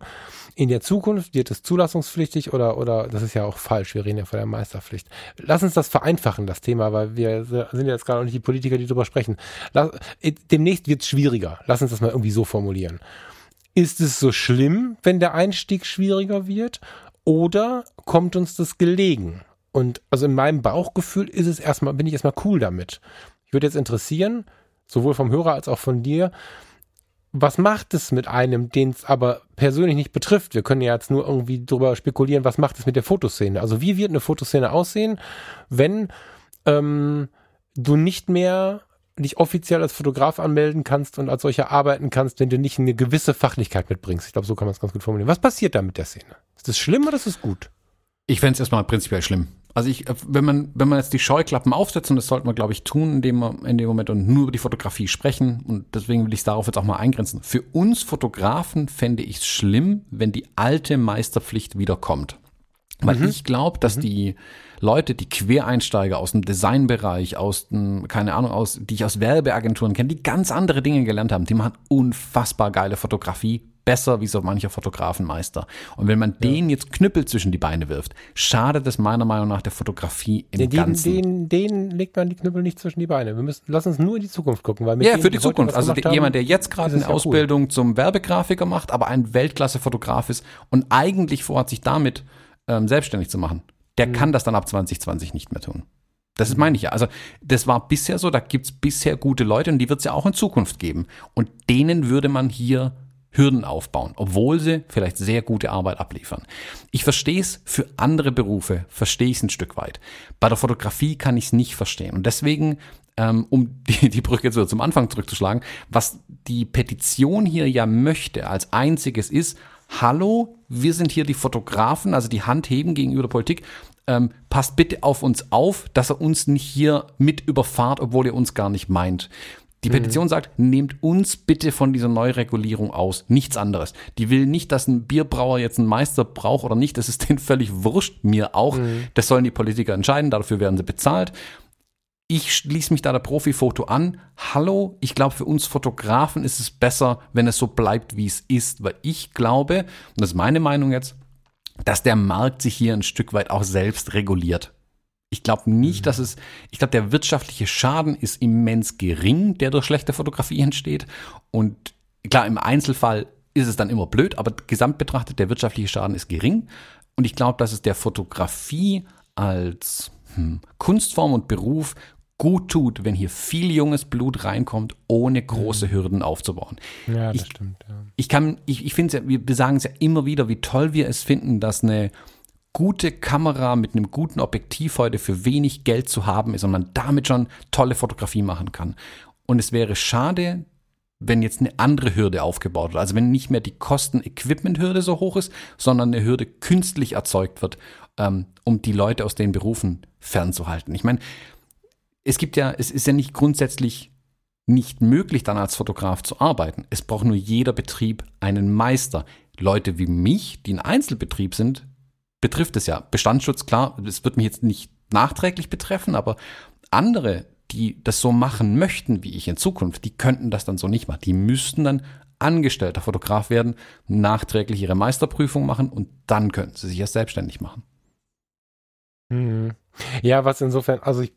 in der Zukunft wird es zulassungspflichtig oder, oder das ist ja auch falsch, wir reden ja von der Meisterpflicht. Lass uns das vereinfachen, das Thema, weil wir sind ja jetzt gerade auch nicht die Politiker, die darüber sprechen. Lass, demnächst wird es schwieriger. Lass uns das mal irgendwie so formulieren. Ist es so schlimm, wenn der Einstieg schwieriger wird? Oder kommt uns das gelegen? Und also in meinem Bauchgefühl ist es erstmal, bin ich erstmal cool damit. Ich würde jetzt interessieren, sowohl vom Hörer als auch von dir, was macht es mit einem, den es aber persönlich nicht betrifft? Wir können ja jetzt nur irgendwie drüber spekulieren, was macht es mit der Fotoszene? Also wie wird eine Fotoszene aussehen, wenn ähm, du nicht mehr dich offiziell als Fotograf anmelden kannst und als solcher arbeiten kannst, wenn du nicht eine gewisse Fachlichkeit mitbringst. Ich glaube, so kann man es ganz gut formulieren. Was passiert da mit der Szene? Ist das schlimm oder ist das gut? Ich fände es erstmal prinzipiell schlimm. Also ich, wenn man, wenn man jetzt die Scheuklappen aufsetzt, und das sollten wir, glaube ich, tun, indem wir in dem Moment und nur über die Fotografie sprechen, und deswegen will ich es darauf jetzt auch mal eingrenzen. Für uns Fotografen fände ich es schlimm, wenn die alte Meisterpflicht wiederkommt. Weil mhm. ich glaube, dass mhm. die Leute, die Quereinsteiger aus dem Designbereich, aus dem, keine Ahnung, aus, die ich aus Werbeagenturen kenne, die ganz andere Dinge gelernt haben, die machen unfassbar geile Fotografie, besser wie so mancher Fotografenmeister. Und wenn man ja. den jetzt Knüppel zwischen die Beine wirft, schadet es meiner Meinung nach der Fotografie im den, Ganzen. Den, den legt man die Knüppel nicht zwischen die Beine. Wir müssen, lass uns nur in die Zukunft gucken. Weil ja, für die, Zukunft. Also haben, jemand, der jetzt gerade eine ja Ausbildung cool. zum Werbegrafiker macht, aber ein Weltklasse-Fotograf ist und eigentlich vorhat, sich damit ähm, selbstständig zu machen, der mhm. kann das dann ab 2020 nicht mehr tun. Das ist meine ich ja. Also das war bisher so, da gibt es bisher gute Leute und die wird es ja auch in Zukunft geben. Und denen würde man hier Hürden aufbauen, obwohl sie vielleicht sehr gute Arbeit abliefern. Ich verstehe es für andere Berufe, verstehe ich es ein Stück weit. Bei der Fotografie kann ich es nicht verstehen. Und deswegen, ähm, um die, die Brücke jetzt zum Anfang zurückzuschlagen, was die Petition hier ja möchte als einziges ist, hallo, wir sind hier die Fotografen, also die Hand heben gegenüber der Politik. Ähm, passt bitte auf uns auf, dass er uns nicht hier mit überfahrt, obwohl ihr uns gar nicht meint. Die Petition mhm. sagt, nehmt uns bitte von dieser Neuregulierung aus, nichts anderes. Die will nicht, dass ein Bierbrauer jetzt einen Meister braucht oder nicht, das ist denen völlig wurscht, mir auch. Mhm. Das sollen die Politiker entscheiden, dafür werden sie bezahlt. Ich schließe mich da der Profifoto an. Hallo, ich glaube, für uns Fotografen ist es besser, wenn es so bleibt, wie es ist, weil ich glaube, und das ist meine Meinung jetzt, dass der Markt sich hier ein Stück weit auch selbst reguliert. Ich glaube nicht, mhm. dass es, ich glaube, der wirtschaftliche Schaden ist immens gering, der durch schlechte Fotografie entsteht. Und klar, im Einzelfall ist es dann immer blöd, aber gesamt betrachtet, der wirtschaftliche Schaden ist gering. Und ich glaube, dass es der Fotografie als hm, Kunstform und Beruf gut tut, wenn hier viel junges Blut reinkommt, ohne große mhm. Hürden aufzubauen. Ja, das ich, stimmt. Ja. Ich kann, ich, ich finde ja, wir sagen es ja immer wieder, wie toll wir es finden, dass eine gute Kamera mit einem guten Objektiv heute für wenig Geld zu haben ist und man damit schon tolle Fotografie machen kann. Und es wäre schade, wenn jetzt eine andere Hürde aufgebaut wird. Also wenn nicht mehr die Kosten-Equipment-Hürde so hoch ist, sondern eine Hürde künstlich erzeugt wird, ähm, um die Leute aus den Berufen fernzuhalten. Ich meine, es gibt ja, es ist ja nicht grundsätzlich nicht möglich, dann als Fotograf zu arbeiten. Es braucht nur jeder Betrieb einen Meister. Leute wie mich, die ein Einzelbetrieb sind, betrifft es ja. Bestandsschutz, klar, es wird mich jetzt nicht nachträglich betreffen, aber andere, die das so machen möchten wie ich in Zukunft, die könnten das dann so nicht machen. Die müssten dann angestellter Fotograf werden, nachträglich ihre Meisterprüfung machen und dann könnten sie sich erst selbstständig machen. Mhm. Ja, was insofern, also ich,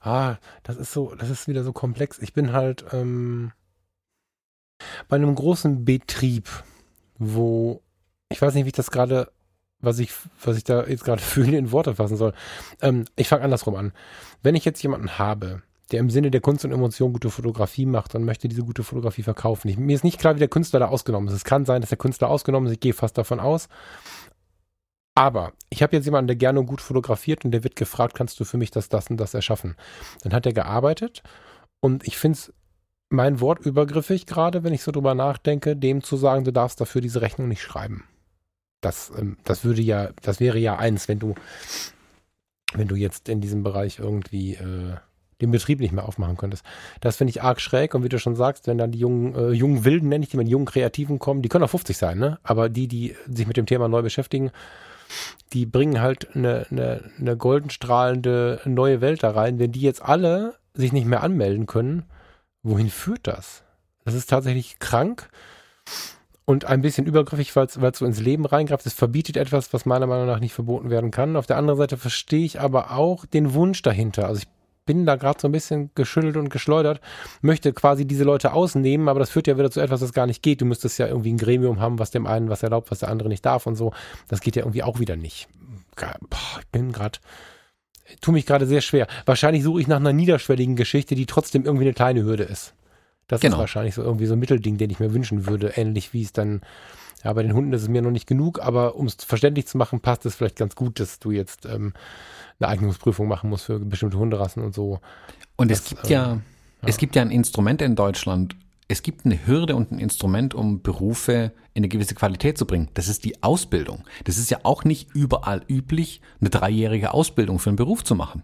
ah, das ist so, das ist wieder so komplex. Ich bin halt ähm, bei einem großen Betrieb, wo ich weiß nicht, wie ich das gerade was ich, was ich da jetzt gerade fühle, in Worte fassen soll. Ähm, ich fange andersrum an. Wenn ich jetzt jemanden habe, der im Sinne der Kunst und Emotion gute Fotografie macht und möchte diese gute Fotografie verkaufen. Ich, mir ist nicht klar, wie der Künstler da ausgenommen ist. Es kann sein, dass der Künstler ausgenommen ist. Ich gehe fast davon aus. Aber ich habe jetzt jemanden, der gerne gut fotografiert und der wird gefragt, kannst du für mich das, das und das erschaffen? Dann hat er gearbeitet und ich finde es mein Wort übergriffig gerade, wenn ich so drüber nachdenke, dem zu sagen, du darfst dafür diese Rechnung nicht schreiben. Das, ähm, das würde ja, das wäre ja eins, wenn du, wenn du jetzt in diesem Bereich irgendwie äh, den Betrieb nicht mehr aufmachen könntest. Das finde ich arg schräg und wie du schon sagst, wenn dann die jungen, äh, jungen Wilden, nenne ich die, die jungen Kreativen kommen, die können auch 50 sein, ne? Aber die, die sich mit dem Thema neu beschäftigen, die bringen halt eine, eine, eine goldenstrahlende neue Welt da rein. Wenn die jetzt alle sich nicht mehr anmelden können, wohin führt das? Das ist tatsächlich krank und ein bisschen übergriffig, weil es so ins Leben reingreift. Es verbietet etwas, was meiner Meinung nach nicht verboten werden kann. Auf der anderen Seite verstehe ich aber auch den Wunsch dahinter. Also ich bin da gerade so ein bisschen geschüttelt und geschleudert, möchte quasi diese Leute ausnehmen, aber das führt ja wieder zu etwas, das gar nicht geht. Du müsstest ja irgendwie ein Gremium haben, was dem einen was erlaubt, was der andere nicht darf und so. Das geht ja irgendwie auch wieder nicht. Boah, ich bin gerade, tue mich gerade sehr schwer. Wahrscheinlich suche ich nach einer niederschwelligen Geschichte, die trotzdem irgendwie eine kleine Hürde ist. Das Genau. ist wahrscheinlich so irgendwie so ein Mittelding, den ich mir wünschen würde. Ähnlich wie es dann, ja, bei den Hunden ist es mir noch nicht genug, aber um es verständlich zu machen, passt es vielleicht ganz gut, dass du jetzt ähm, eine Eignungsprüfung machen musst für bestimmte Hunderassen und so. Und es Das, gibt ähm, ja, es gibt ja ein Instrument in Deutschland. Es gibt eine Hürde und ein Instrument, um Berufe in eine gewisse Qualität zu bringen. Das ist die Ausbildung. Das ist ja auch nicht überall üblich, eine dreijährige Ausbildung für einen Beruf zu machen.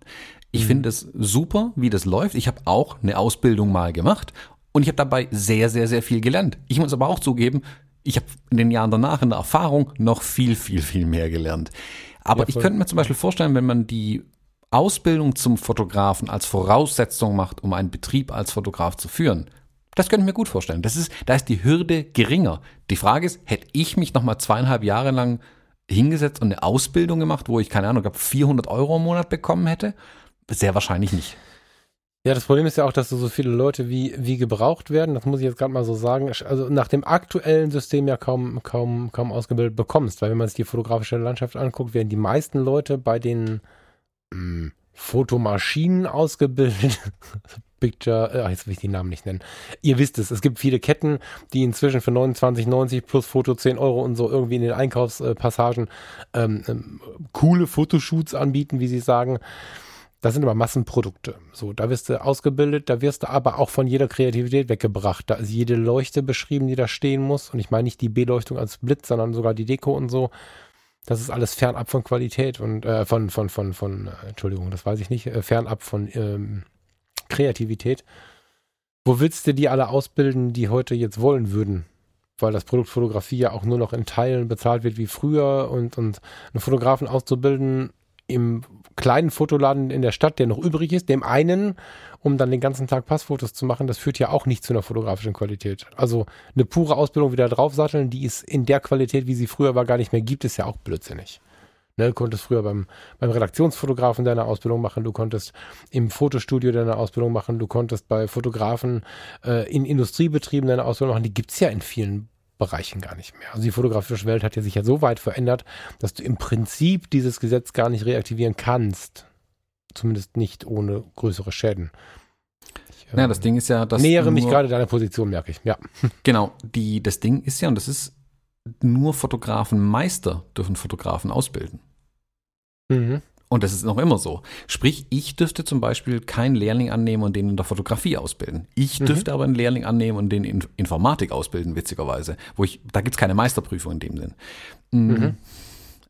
Ich finde es super, wie das läuft. Ich habe auch eine Ausbildung mal gemacht und ich habe dabei sehr, sehr, sehr viel gelernt. Ich muss aber auch zugeben, ich habe in den Jahren danach in der Erfahrung noch viel, viel, viel mehr gelernt. Aber Ja, ich könnte mir zum Beispiel vorstellen, wenn man die Ausbildung zum Fotografen als Voraussetzung macht, um einen Betrieb als Fotograf zu führen. Das könnte ich mir gut vorstellen. Das ist, da ist die Hürde geringer. Die Frage ist, hätte ich mich noch mal zweieinhalb Jahre lang hingesetzt und eine Ausbildung gemacht, wo ich, keine Ahnung, glaub, 400 Euro im Monat bekommen hätte? Sehr wahrscheinlich nicht. Ja, das Problem ist ja auch, dass so viele Leute wie, wie gebraucht werden. Das muss ich jetzt gerade mal so sagen. Also nach dem aktuellen System ja kaum, kaum, kaum ausgebildet bekommst. Weil wenn man sich die fotografische Landschaft anguckt, werden die meisten Leute bei den mh, Fotomaschinen ausgebildet. Picture, äh, jetzt will ich die Namen nicht nennen. Ihr wisst es, es gibt viele Ketten, die inzwischen für 29,90 plus Foto 10 Euro und so irgendwie in den Einkaufspassagen ähm, ähm, coole Fotoshoots anbieten, wie sie sagen. Das sind aber Massenprodukte. So, da wirst du ausgebildet, da wirst du aber auch von jeder Kreativität weggebracht. Da ist jede Leuchte beschrieben, die da stehen muss. Und ich meine nicht die Beleuchtung als Blitz, sondern sogar die Deko und so. Das ist alles fernab von Qualität und äh, von, von, von, von, äh, Entschuldigung, das weiß ich nicht, äh, fernab von ähm, Kreativität. Wo willst du die alle ausbilden, die heute jetzt wollen würden? Weil das Produkt Fotografie ja auch nur noch in Teilen bezahlt wird wie früher und, und einen Fotografen auszubilden im kleinen Fotoladen in der Stadt, der noch übrig ist, dem einen, um dann den ganzen Tag Passfotos zu machen, das führt ja auch nicht zu einer fotografischen Qualität. Also eine pure Ausbildung wieder draufsatteln, die es in der Qualität, wie sie früher war, gar nicht mehr gibt, ist ja auch blödsinnig. Ne, du konntest früher beim, beim Redaktionsfotografen deine Ausbildung machen, du konntest im Fotostudio deine Ausbildung machen, du konntest bei Fotografen äh, in Industriebetrieben deine Ausbildung machen. Die gibt's ja in vielen Bereichen gar nicht mehr. Also die fotografische Welt hat ja sich ja so weit verändert, dass du im Prinzip dieses Gesetz gar nicht reaktivieren kannst. Zumindest nicht ohne größere Schäden. Ich, Ja, ähm, das Ding ist ja, dass nähere mich gerade deiner Position, merke ich. Ja. Genau, die, das Ding ist ja, und das ist, nur Fotografenmeister dürfen Fotografen ausbilden. Mhm. Und das ist noch immer so. Sprich, ich dürfte zum Beispiel keinen Lehrling annehmen und den in der Fotografie ausbilden. Ich Mhm. dürfte aber einen Lehrling annehmen und den in Informatik ausbilden, witzigerweise. Wo ich, da gibt's keine Meisterprüfung in dem Sinn. Mm. Mhm.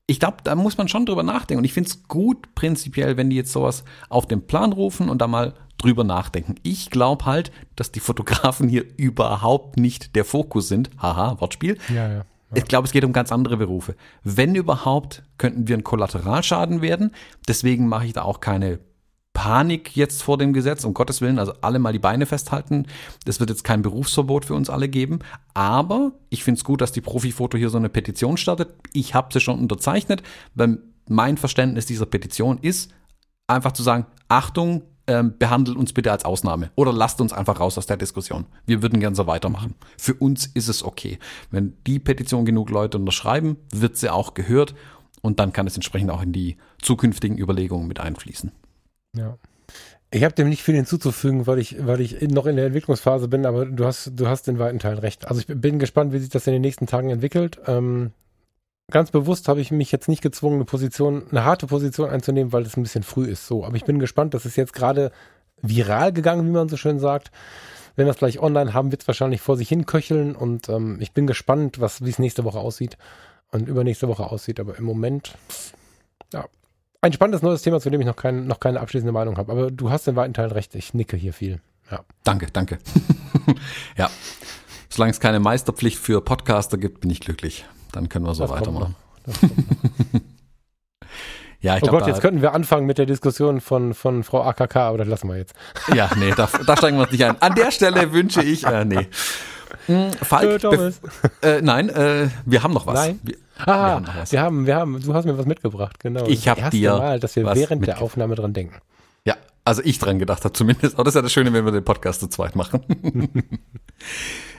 Ich glaube, da muss man schon drüber nachdenken. Und ich finde es gut prinzipiell, wenn die jetzt sowas auf den Plan rufen und da mal drüber nachdenken. Ich glaube halt, dass die Fotografen hier überhaupt nicht der Fokus sind. Haha, Wortspiel. Ja, ja. Ich glaube, es geht um ganz andere Berufe. Wenn überhaupt, könnten wir ein Kollateralschaden werden. Deswegen mache ich da auch keine Panik jetzt vor dem Gesetz, um Gottes Willen. Also alle mal die Beine festhalten. Das wird jetzt kein Berufsverbot für uns alle geben. Aber ich finde es gut, dass die Profifoto hier so eine Petition startet. Ich habe sie schon unterzeichnet, weil mein Verständnis dieser Petition ist, einfach zu sagen, Achtung, ähm, behandelt uns bitte als Ausnahme oder lasst uns einfach raus aus der Diskussion. Wir würden gern so weitermachen. Für uns ist es okay. Wenn die Petition genug Leute unterschreiben, wird sie auch gehört und dann kann es entsprechend auch in die zukünftigen Überlegungen mit einfließen. Ja. Ich habe dem nicht viel hinzuzufügen, weil ich, weil ich noch in der Entwicklungsphase bin, aber du hast, du hast in weiten Teilen recht. Also ich bin gespannt, wie sich das in den nächsten Tagen entwickelt. Ähm, ganz bewusst habe ich mich jetzt nicht gezwungen, eine Position, eine harte Position einzunehmen, weil es ein bisschen früh ist. So, aber ich bin gespannt, das ist jetzt gerade viral gegangen, wie man so schön sagt. Wenn wir es gleich online haben, wird es wahrscheinlich vor sich hin köcheln und ähm, ich bin gespannt, was, wie es nächste Woche aussieht und übernächste Woche aussieht. Aber im Moment, ja, ein spannendes neues Thema, zu dem ich noch, kein, noch keine abschließende Meinung habe. Aber du hast in weiten Teilen recht. Ich nicke hier viel. Ja. Danke, danke. ja. Solange es keine Meisterpflicht für Podcaster gibt, bin ich glücklich. Dann können wir so Das weitermachen. Ja, ich Oh glaub, Gott, jetzt könnten wir anfangen mit der Diskussion von, von Frau AKK, aber das lassen wir jetzt. Ja, nee, da, da steigen wir uns nicht ein. An der Stelle wünsche ich, äh, nee. Hm, Falk, Äh, äh, nein, äh, wir haben noch was. Nein? Wir, Ah, haben noch was. wir haben, wir haben, du hast mir was mitgebracht, genau. Ich Das hab erste dir Mal, dass wir während der. Aufnahme dran denken. ja, also ich dran gedacht habe zumindest. Aber das ist ja das Schöne, wenn wir den Podcast zu zweit machen.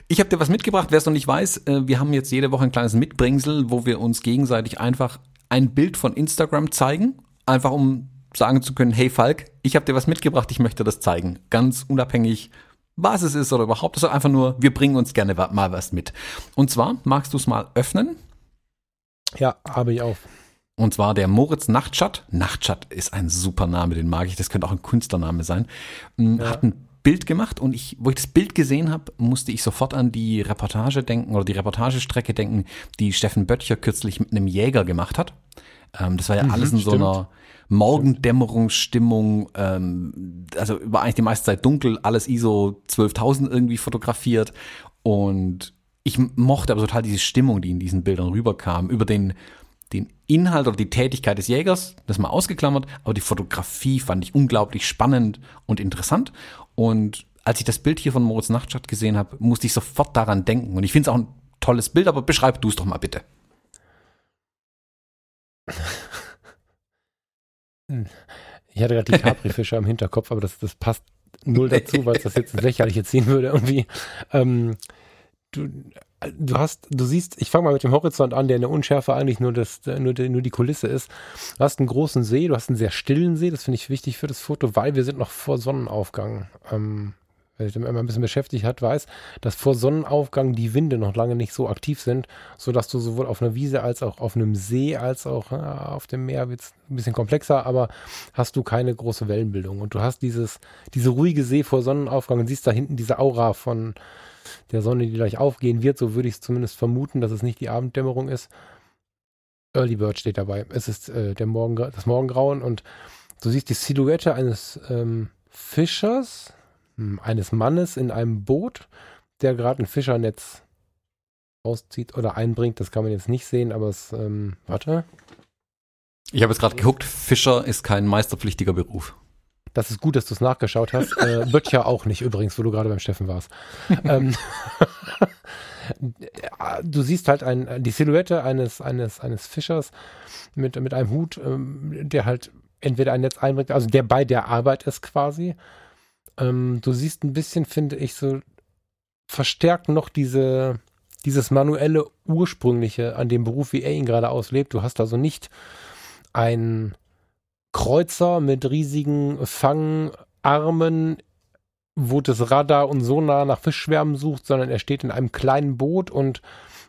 ich habe dir was mitgebracht. Wer es noch nicht weiß, äh, wir haben jetzt jede Woche ein kleines Mitbringsel, wo wir uns gegenseitig einfach ein Bild von Instagram zeigen. Einfach um sagen zu können, hey Falk, ich habe dir was mitgebracht, ich möchte das zeigen. Ganz unabhängig, was es ist oder überhaupt. Das ist einfach nur, wir bringen uns gerne mal was mit. Und zwar, magst du es mal öffnen? Ja, habe ich auf. Und zwar der Moritz Nachtschatt. Nachtschatt ist ein super Name, den mag ich. Das könnte auch ein Künstlername sein. Ja. Hat ein Bild gemacht und ich, wo ich das Bild gesehen habe, musste ich sofort an die Reportage denken oder die Reportagestrecke denken, die Steffen Böttcher kürzlich mit einem Jäger gemacht hat. Ähm, das war ja mhm, alles in stimmt. so einer Morgendämmerungsstimmung, ähm, also war eigentlich die meiste Zeit dunkel, alles ISO 12.000 irgendwie fotografiert und ich mochte aber total diese Stimmung, die in diesen Bildern rüberkam, über den, den Inhalt oder die Tätigkeit des Jägers, das mal ausgeklammert, aber die Fotografie fand ich unglaublich spannend und interessant und als ich das Bild hier von Moritz Nachtstadt gesehen habe, musste ich sofort daran denken und ich finde es auch ein tolles Bild, aber beschreib du es doch mal bitte. Ich hatte gerade die Capri-Fische im Hinterkopf, aber das, das passt null dazu, weil es das jetzt ins Lächerliche ziehen würde irgendwie. Ähm, du, du hast, du siehst, ich fange mal mit dem Horizont an, der in der Unschärfe eigentlich nur das, nur die, nur die Kulisse ist. Du hast einen großen See, du hast einen sehr stillen See, das finde ich wichtig für das Foto, weil wir sind noch vor Sonnenaufgang. Ähm, wer sich immer ein bisschen beschäftigt hat, weiß, dass vor Sonnenaufgang die Winde noch lange nicht so aktiv sind, sodass du sowohl auf einer Wiese als auch auf einem See als auch ja, auf dem Meer wird es ein bisschen komplexer, aber hast du keine große Wellenbildung. Und du hast dieses, diese ruhige See vor Sonnenaufgang und siehst da hinten diese Aura von der Sonne, die gleich aufgehen wird, so würde ich es zumindest vermuten, dass es nicht die Abenddämmerung ist. Early Bird steht dabei. Es ist äh, der Morgen, das Morgengrauen und du siehst die Silhouette eines ähm, Fischers, hm, eines Mannes in einem Boot, der gerade ein Fischernetz rauszieht oder einbringt. Das kann man jetzt nicht sehen, aber es, ähm, warte. Ich habe jetzt gerade geguckt, Fischer ist kein meisterpflichtiger Beruf. Das ist gut, dass du es nachgeschaut hast. äh, Böttcher auch nicht übrigens, wo du gerade beim Steffen warst. ähm, du siehst halt ein, die Silhouette eines, eines, eines Fischers mit, mit einem Hut, ähm, der halt entweder ein Netz einbringt, also der bei der Arbeit ist quasi ähm, du siehst ein bisschen, finde ich, so verstärkt noch diese, dieses manuelle Ursprüngliche an dem Beruf, wie er ihn gerade auslebt. Du hast also nicht einen Kreuzer mit riesigen Fangarmen, wo das Radar und Sonar nach Fischschwärmen sucht, sondern er steht in einem kleinen Boot und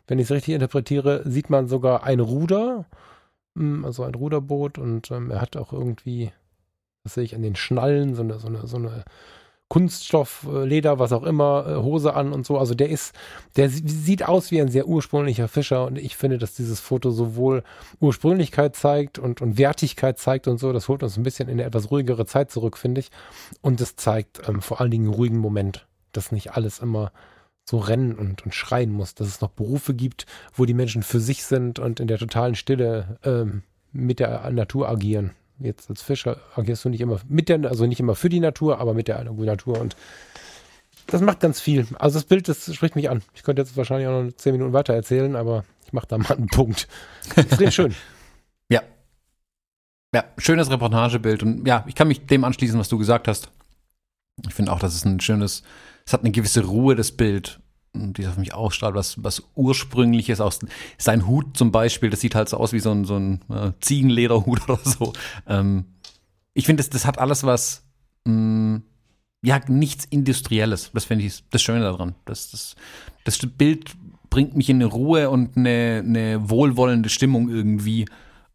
wenn ich es richtig interpretiere, sieht man sogar ein Ruder, hm, also ein Ruderboot und ähm, er hat auch irgendwie, das sehe ich an den Schnallen, so eine, so eine, so eine Kunststoff, äh, Leder, was auch immer, äh, Hose an und so. Also der ist, der sieht aus wie ein sehr ursprünglicher Fischer und ich finde, dass dieses Foto sowohl Ursprünglichkeit zeigt und, und Wertigkeit zeigt und so. Das holt uns ein bisschen in eine etwas ruhigere Zeit zurück, finde ich. Und es zeigt ähm, vor allen Dingen einen ruhigen Moment, dass nicht alles immer so rennen und, und schreien muss, dass es noch Berufe gibt, wo die Menschen für sich sind und in der totalen Stille ähm, mit der Natur agieren jetzt als Fischer agierst du nicht immer mit der, also nicht immer für die Natur, aber mit der Natur und das macht ganz viel. Also das Bild, das spricht mich an. Ich könnte jetzt wahrscheinlich auch noch zehn Minuten weiter erzählen, aber ich mache da mal einen Punkt. Extrem schön. ja. Ja, schönes Reportagebild und ja, ich kann mich dem anschließen, was du gesagt hast. Ich finde auch, dass es ein schönes, es hat eine gewisse Ruhe, das Bild die auf mich ausstrahlt, was, was ursprüngliches aus sein Hut zum Beispiel, das sieht halt so aus wie so ein, so ein äh, Ziegenlederhut oder so. Ähm, ich finde, das, das hat alles was, mh, mm, ja, nichts Industrielles. Das finde ich das Schöne daran. Das, das, das Bild bringt mich in eine Ruhe und eine, eine wohlwollende Stimmung irgendwie.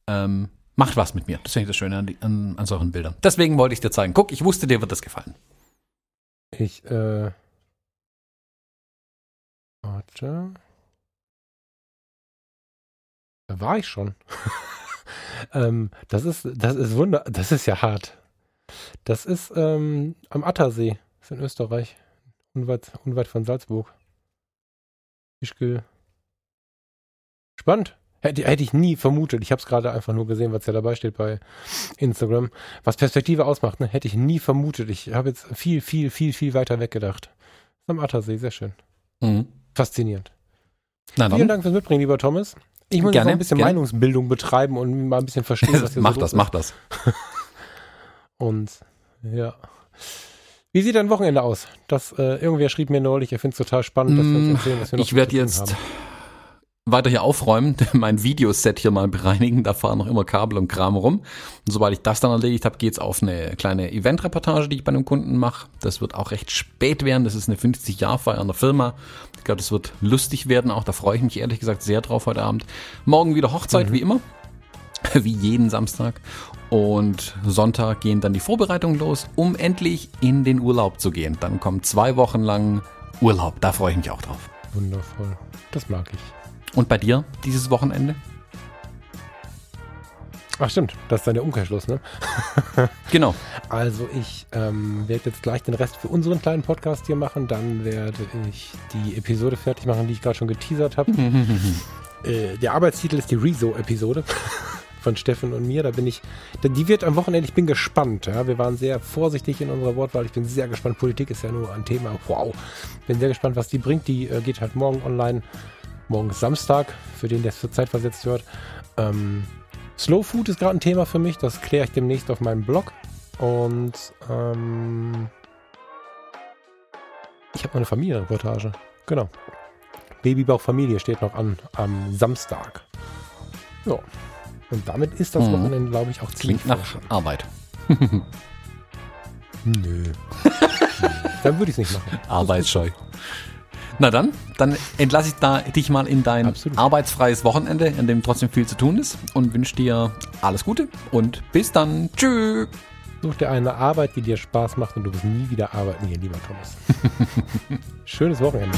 Ähm, macht was mit mir. Das finde ich das Schöne an, an, an solchen Bildern. Deswegen wollte ich dir zeigen. Guck, ich wusste, dir wird das gefallen. Ich, äh, Warte. Da war ich schon. ähm, das ist, das ist wunder, das ist ja hart. Das ist ähm, am Attersee, das ist in Österreich, unweit, unweit von Salzburg. Ischgl. Spannend. Hätte, hätte ich nie vermutet. Ich habe es gerade einfach nur gesehen, was ja dabei steht bei Instagram. Was Perspektive ausmacht, ne? hätte ich nie vermutet. Ich habe jetzt viel, viel, viel, viel weiter weggedacht. Am Attersee, sehr schön. Mhm faszinierend. Na, Vielen Dank fürs Mitbringen, lieber Thomas. Ich muss gerne, ein bisschen gerne. Meinungsbildung betreiben und mal ein bisschen verstehen, was hier mach so das, ist. Mach das, mach das. und ja. Wie sieht dein Wochenende aus? Das, äh, irgendwer schrieb mir neulich, er findet es total spannend, dass wir uns mm, erzählen, was wir noch Ich werde jetzt, haben. weiter hier aufräumen, mein Videoset hier mal bereinigen. Da fahren noch immer Kabel und Kram rum. Und sobald ich das dann erledigt habe, geht's auf eine kleine Eventreportage, die ich bei einem Kunden mache. Das wird auch recht spät werden. Das ist eine 50-Jahr-Feier an der Firma. Ich glaube, das wird lustig werden auch. Da freue ich mich ehrlich gesagt sehr drauf heute Abend. Morgen wieder Hochzeit, mhm. wie immer. Wie jeden Samstag. Und Sonntag gehen dann die Vorbereitungen los, um endlich in den Urlaub zu gehen. Dann kommen zwei Wochen lang Urlaub. Da freue ich mich auch drauf. Wundervoll. Das mag ich. Und bei dir dieses Wochenende? Ach stimmt, das ist dann der Umkehrschluss, ne? genau. Also ich ähm, werde jetzt gleich den Rest für unseren kleinen Podcast hier machen. Dann werde ich die Episode fertig machen, die ich gerade schon geteasert habe. äh, der Arbeitstitel ist die Rezo-Episode von Steffen und mir. Da bin ich, die wird am Wochenende, ich bin gespannt. Ja? Wir waren sehr vorsichtig in unserer Wortwahl. Ich bin sehr gespannt. Politik ist ja nur ein Thema. Wow. Bin sehr gespannt, was die bringt. Die äh, geht halt morgen online. Morgen ist Samstag, für den, der es zur Zeit versetzt wird. Ähm, Slow Food ist gerade ein Thema für mich. Das kläre ich demnächst auf meinem Blog. Und ähm, ich habe noch eine Familienreportage. Genau. Babybauchfamilie steht noch an am Samstag. Ja. Und damit ist das mhm. Wochenende, glaube ich, auch ziemlich Klingt nach Arbeit. Nö. Dann würde ich es nicht machen. Arbeitsscheu. Na dann, dann entlasse ich da dich mal in dein Absolut. arbeitsfreies Wochenende, in dem trotzdem viel zu tun ist und wünsche dir alles Gute und bis dann. Tschüss. Such dir eine Arbeit, die dir Spaß macht und du wirst nie wieder arbeiten hier, lieber Thomas. Schönes Wochenende.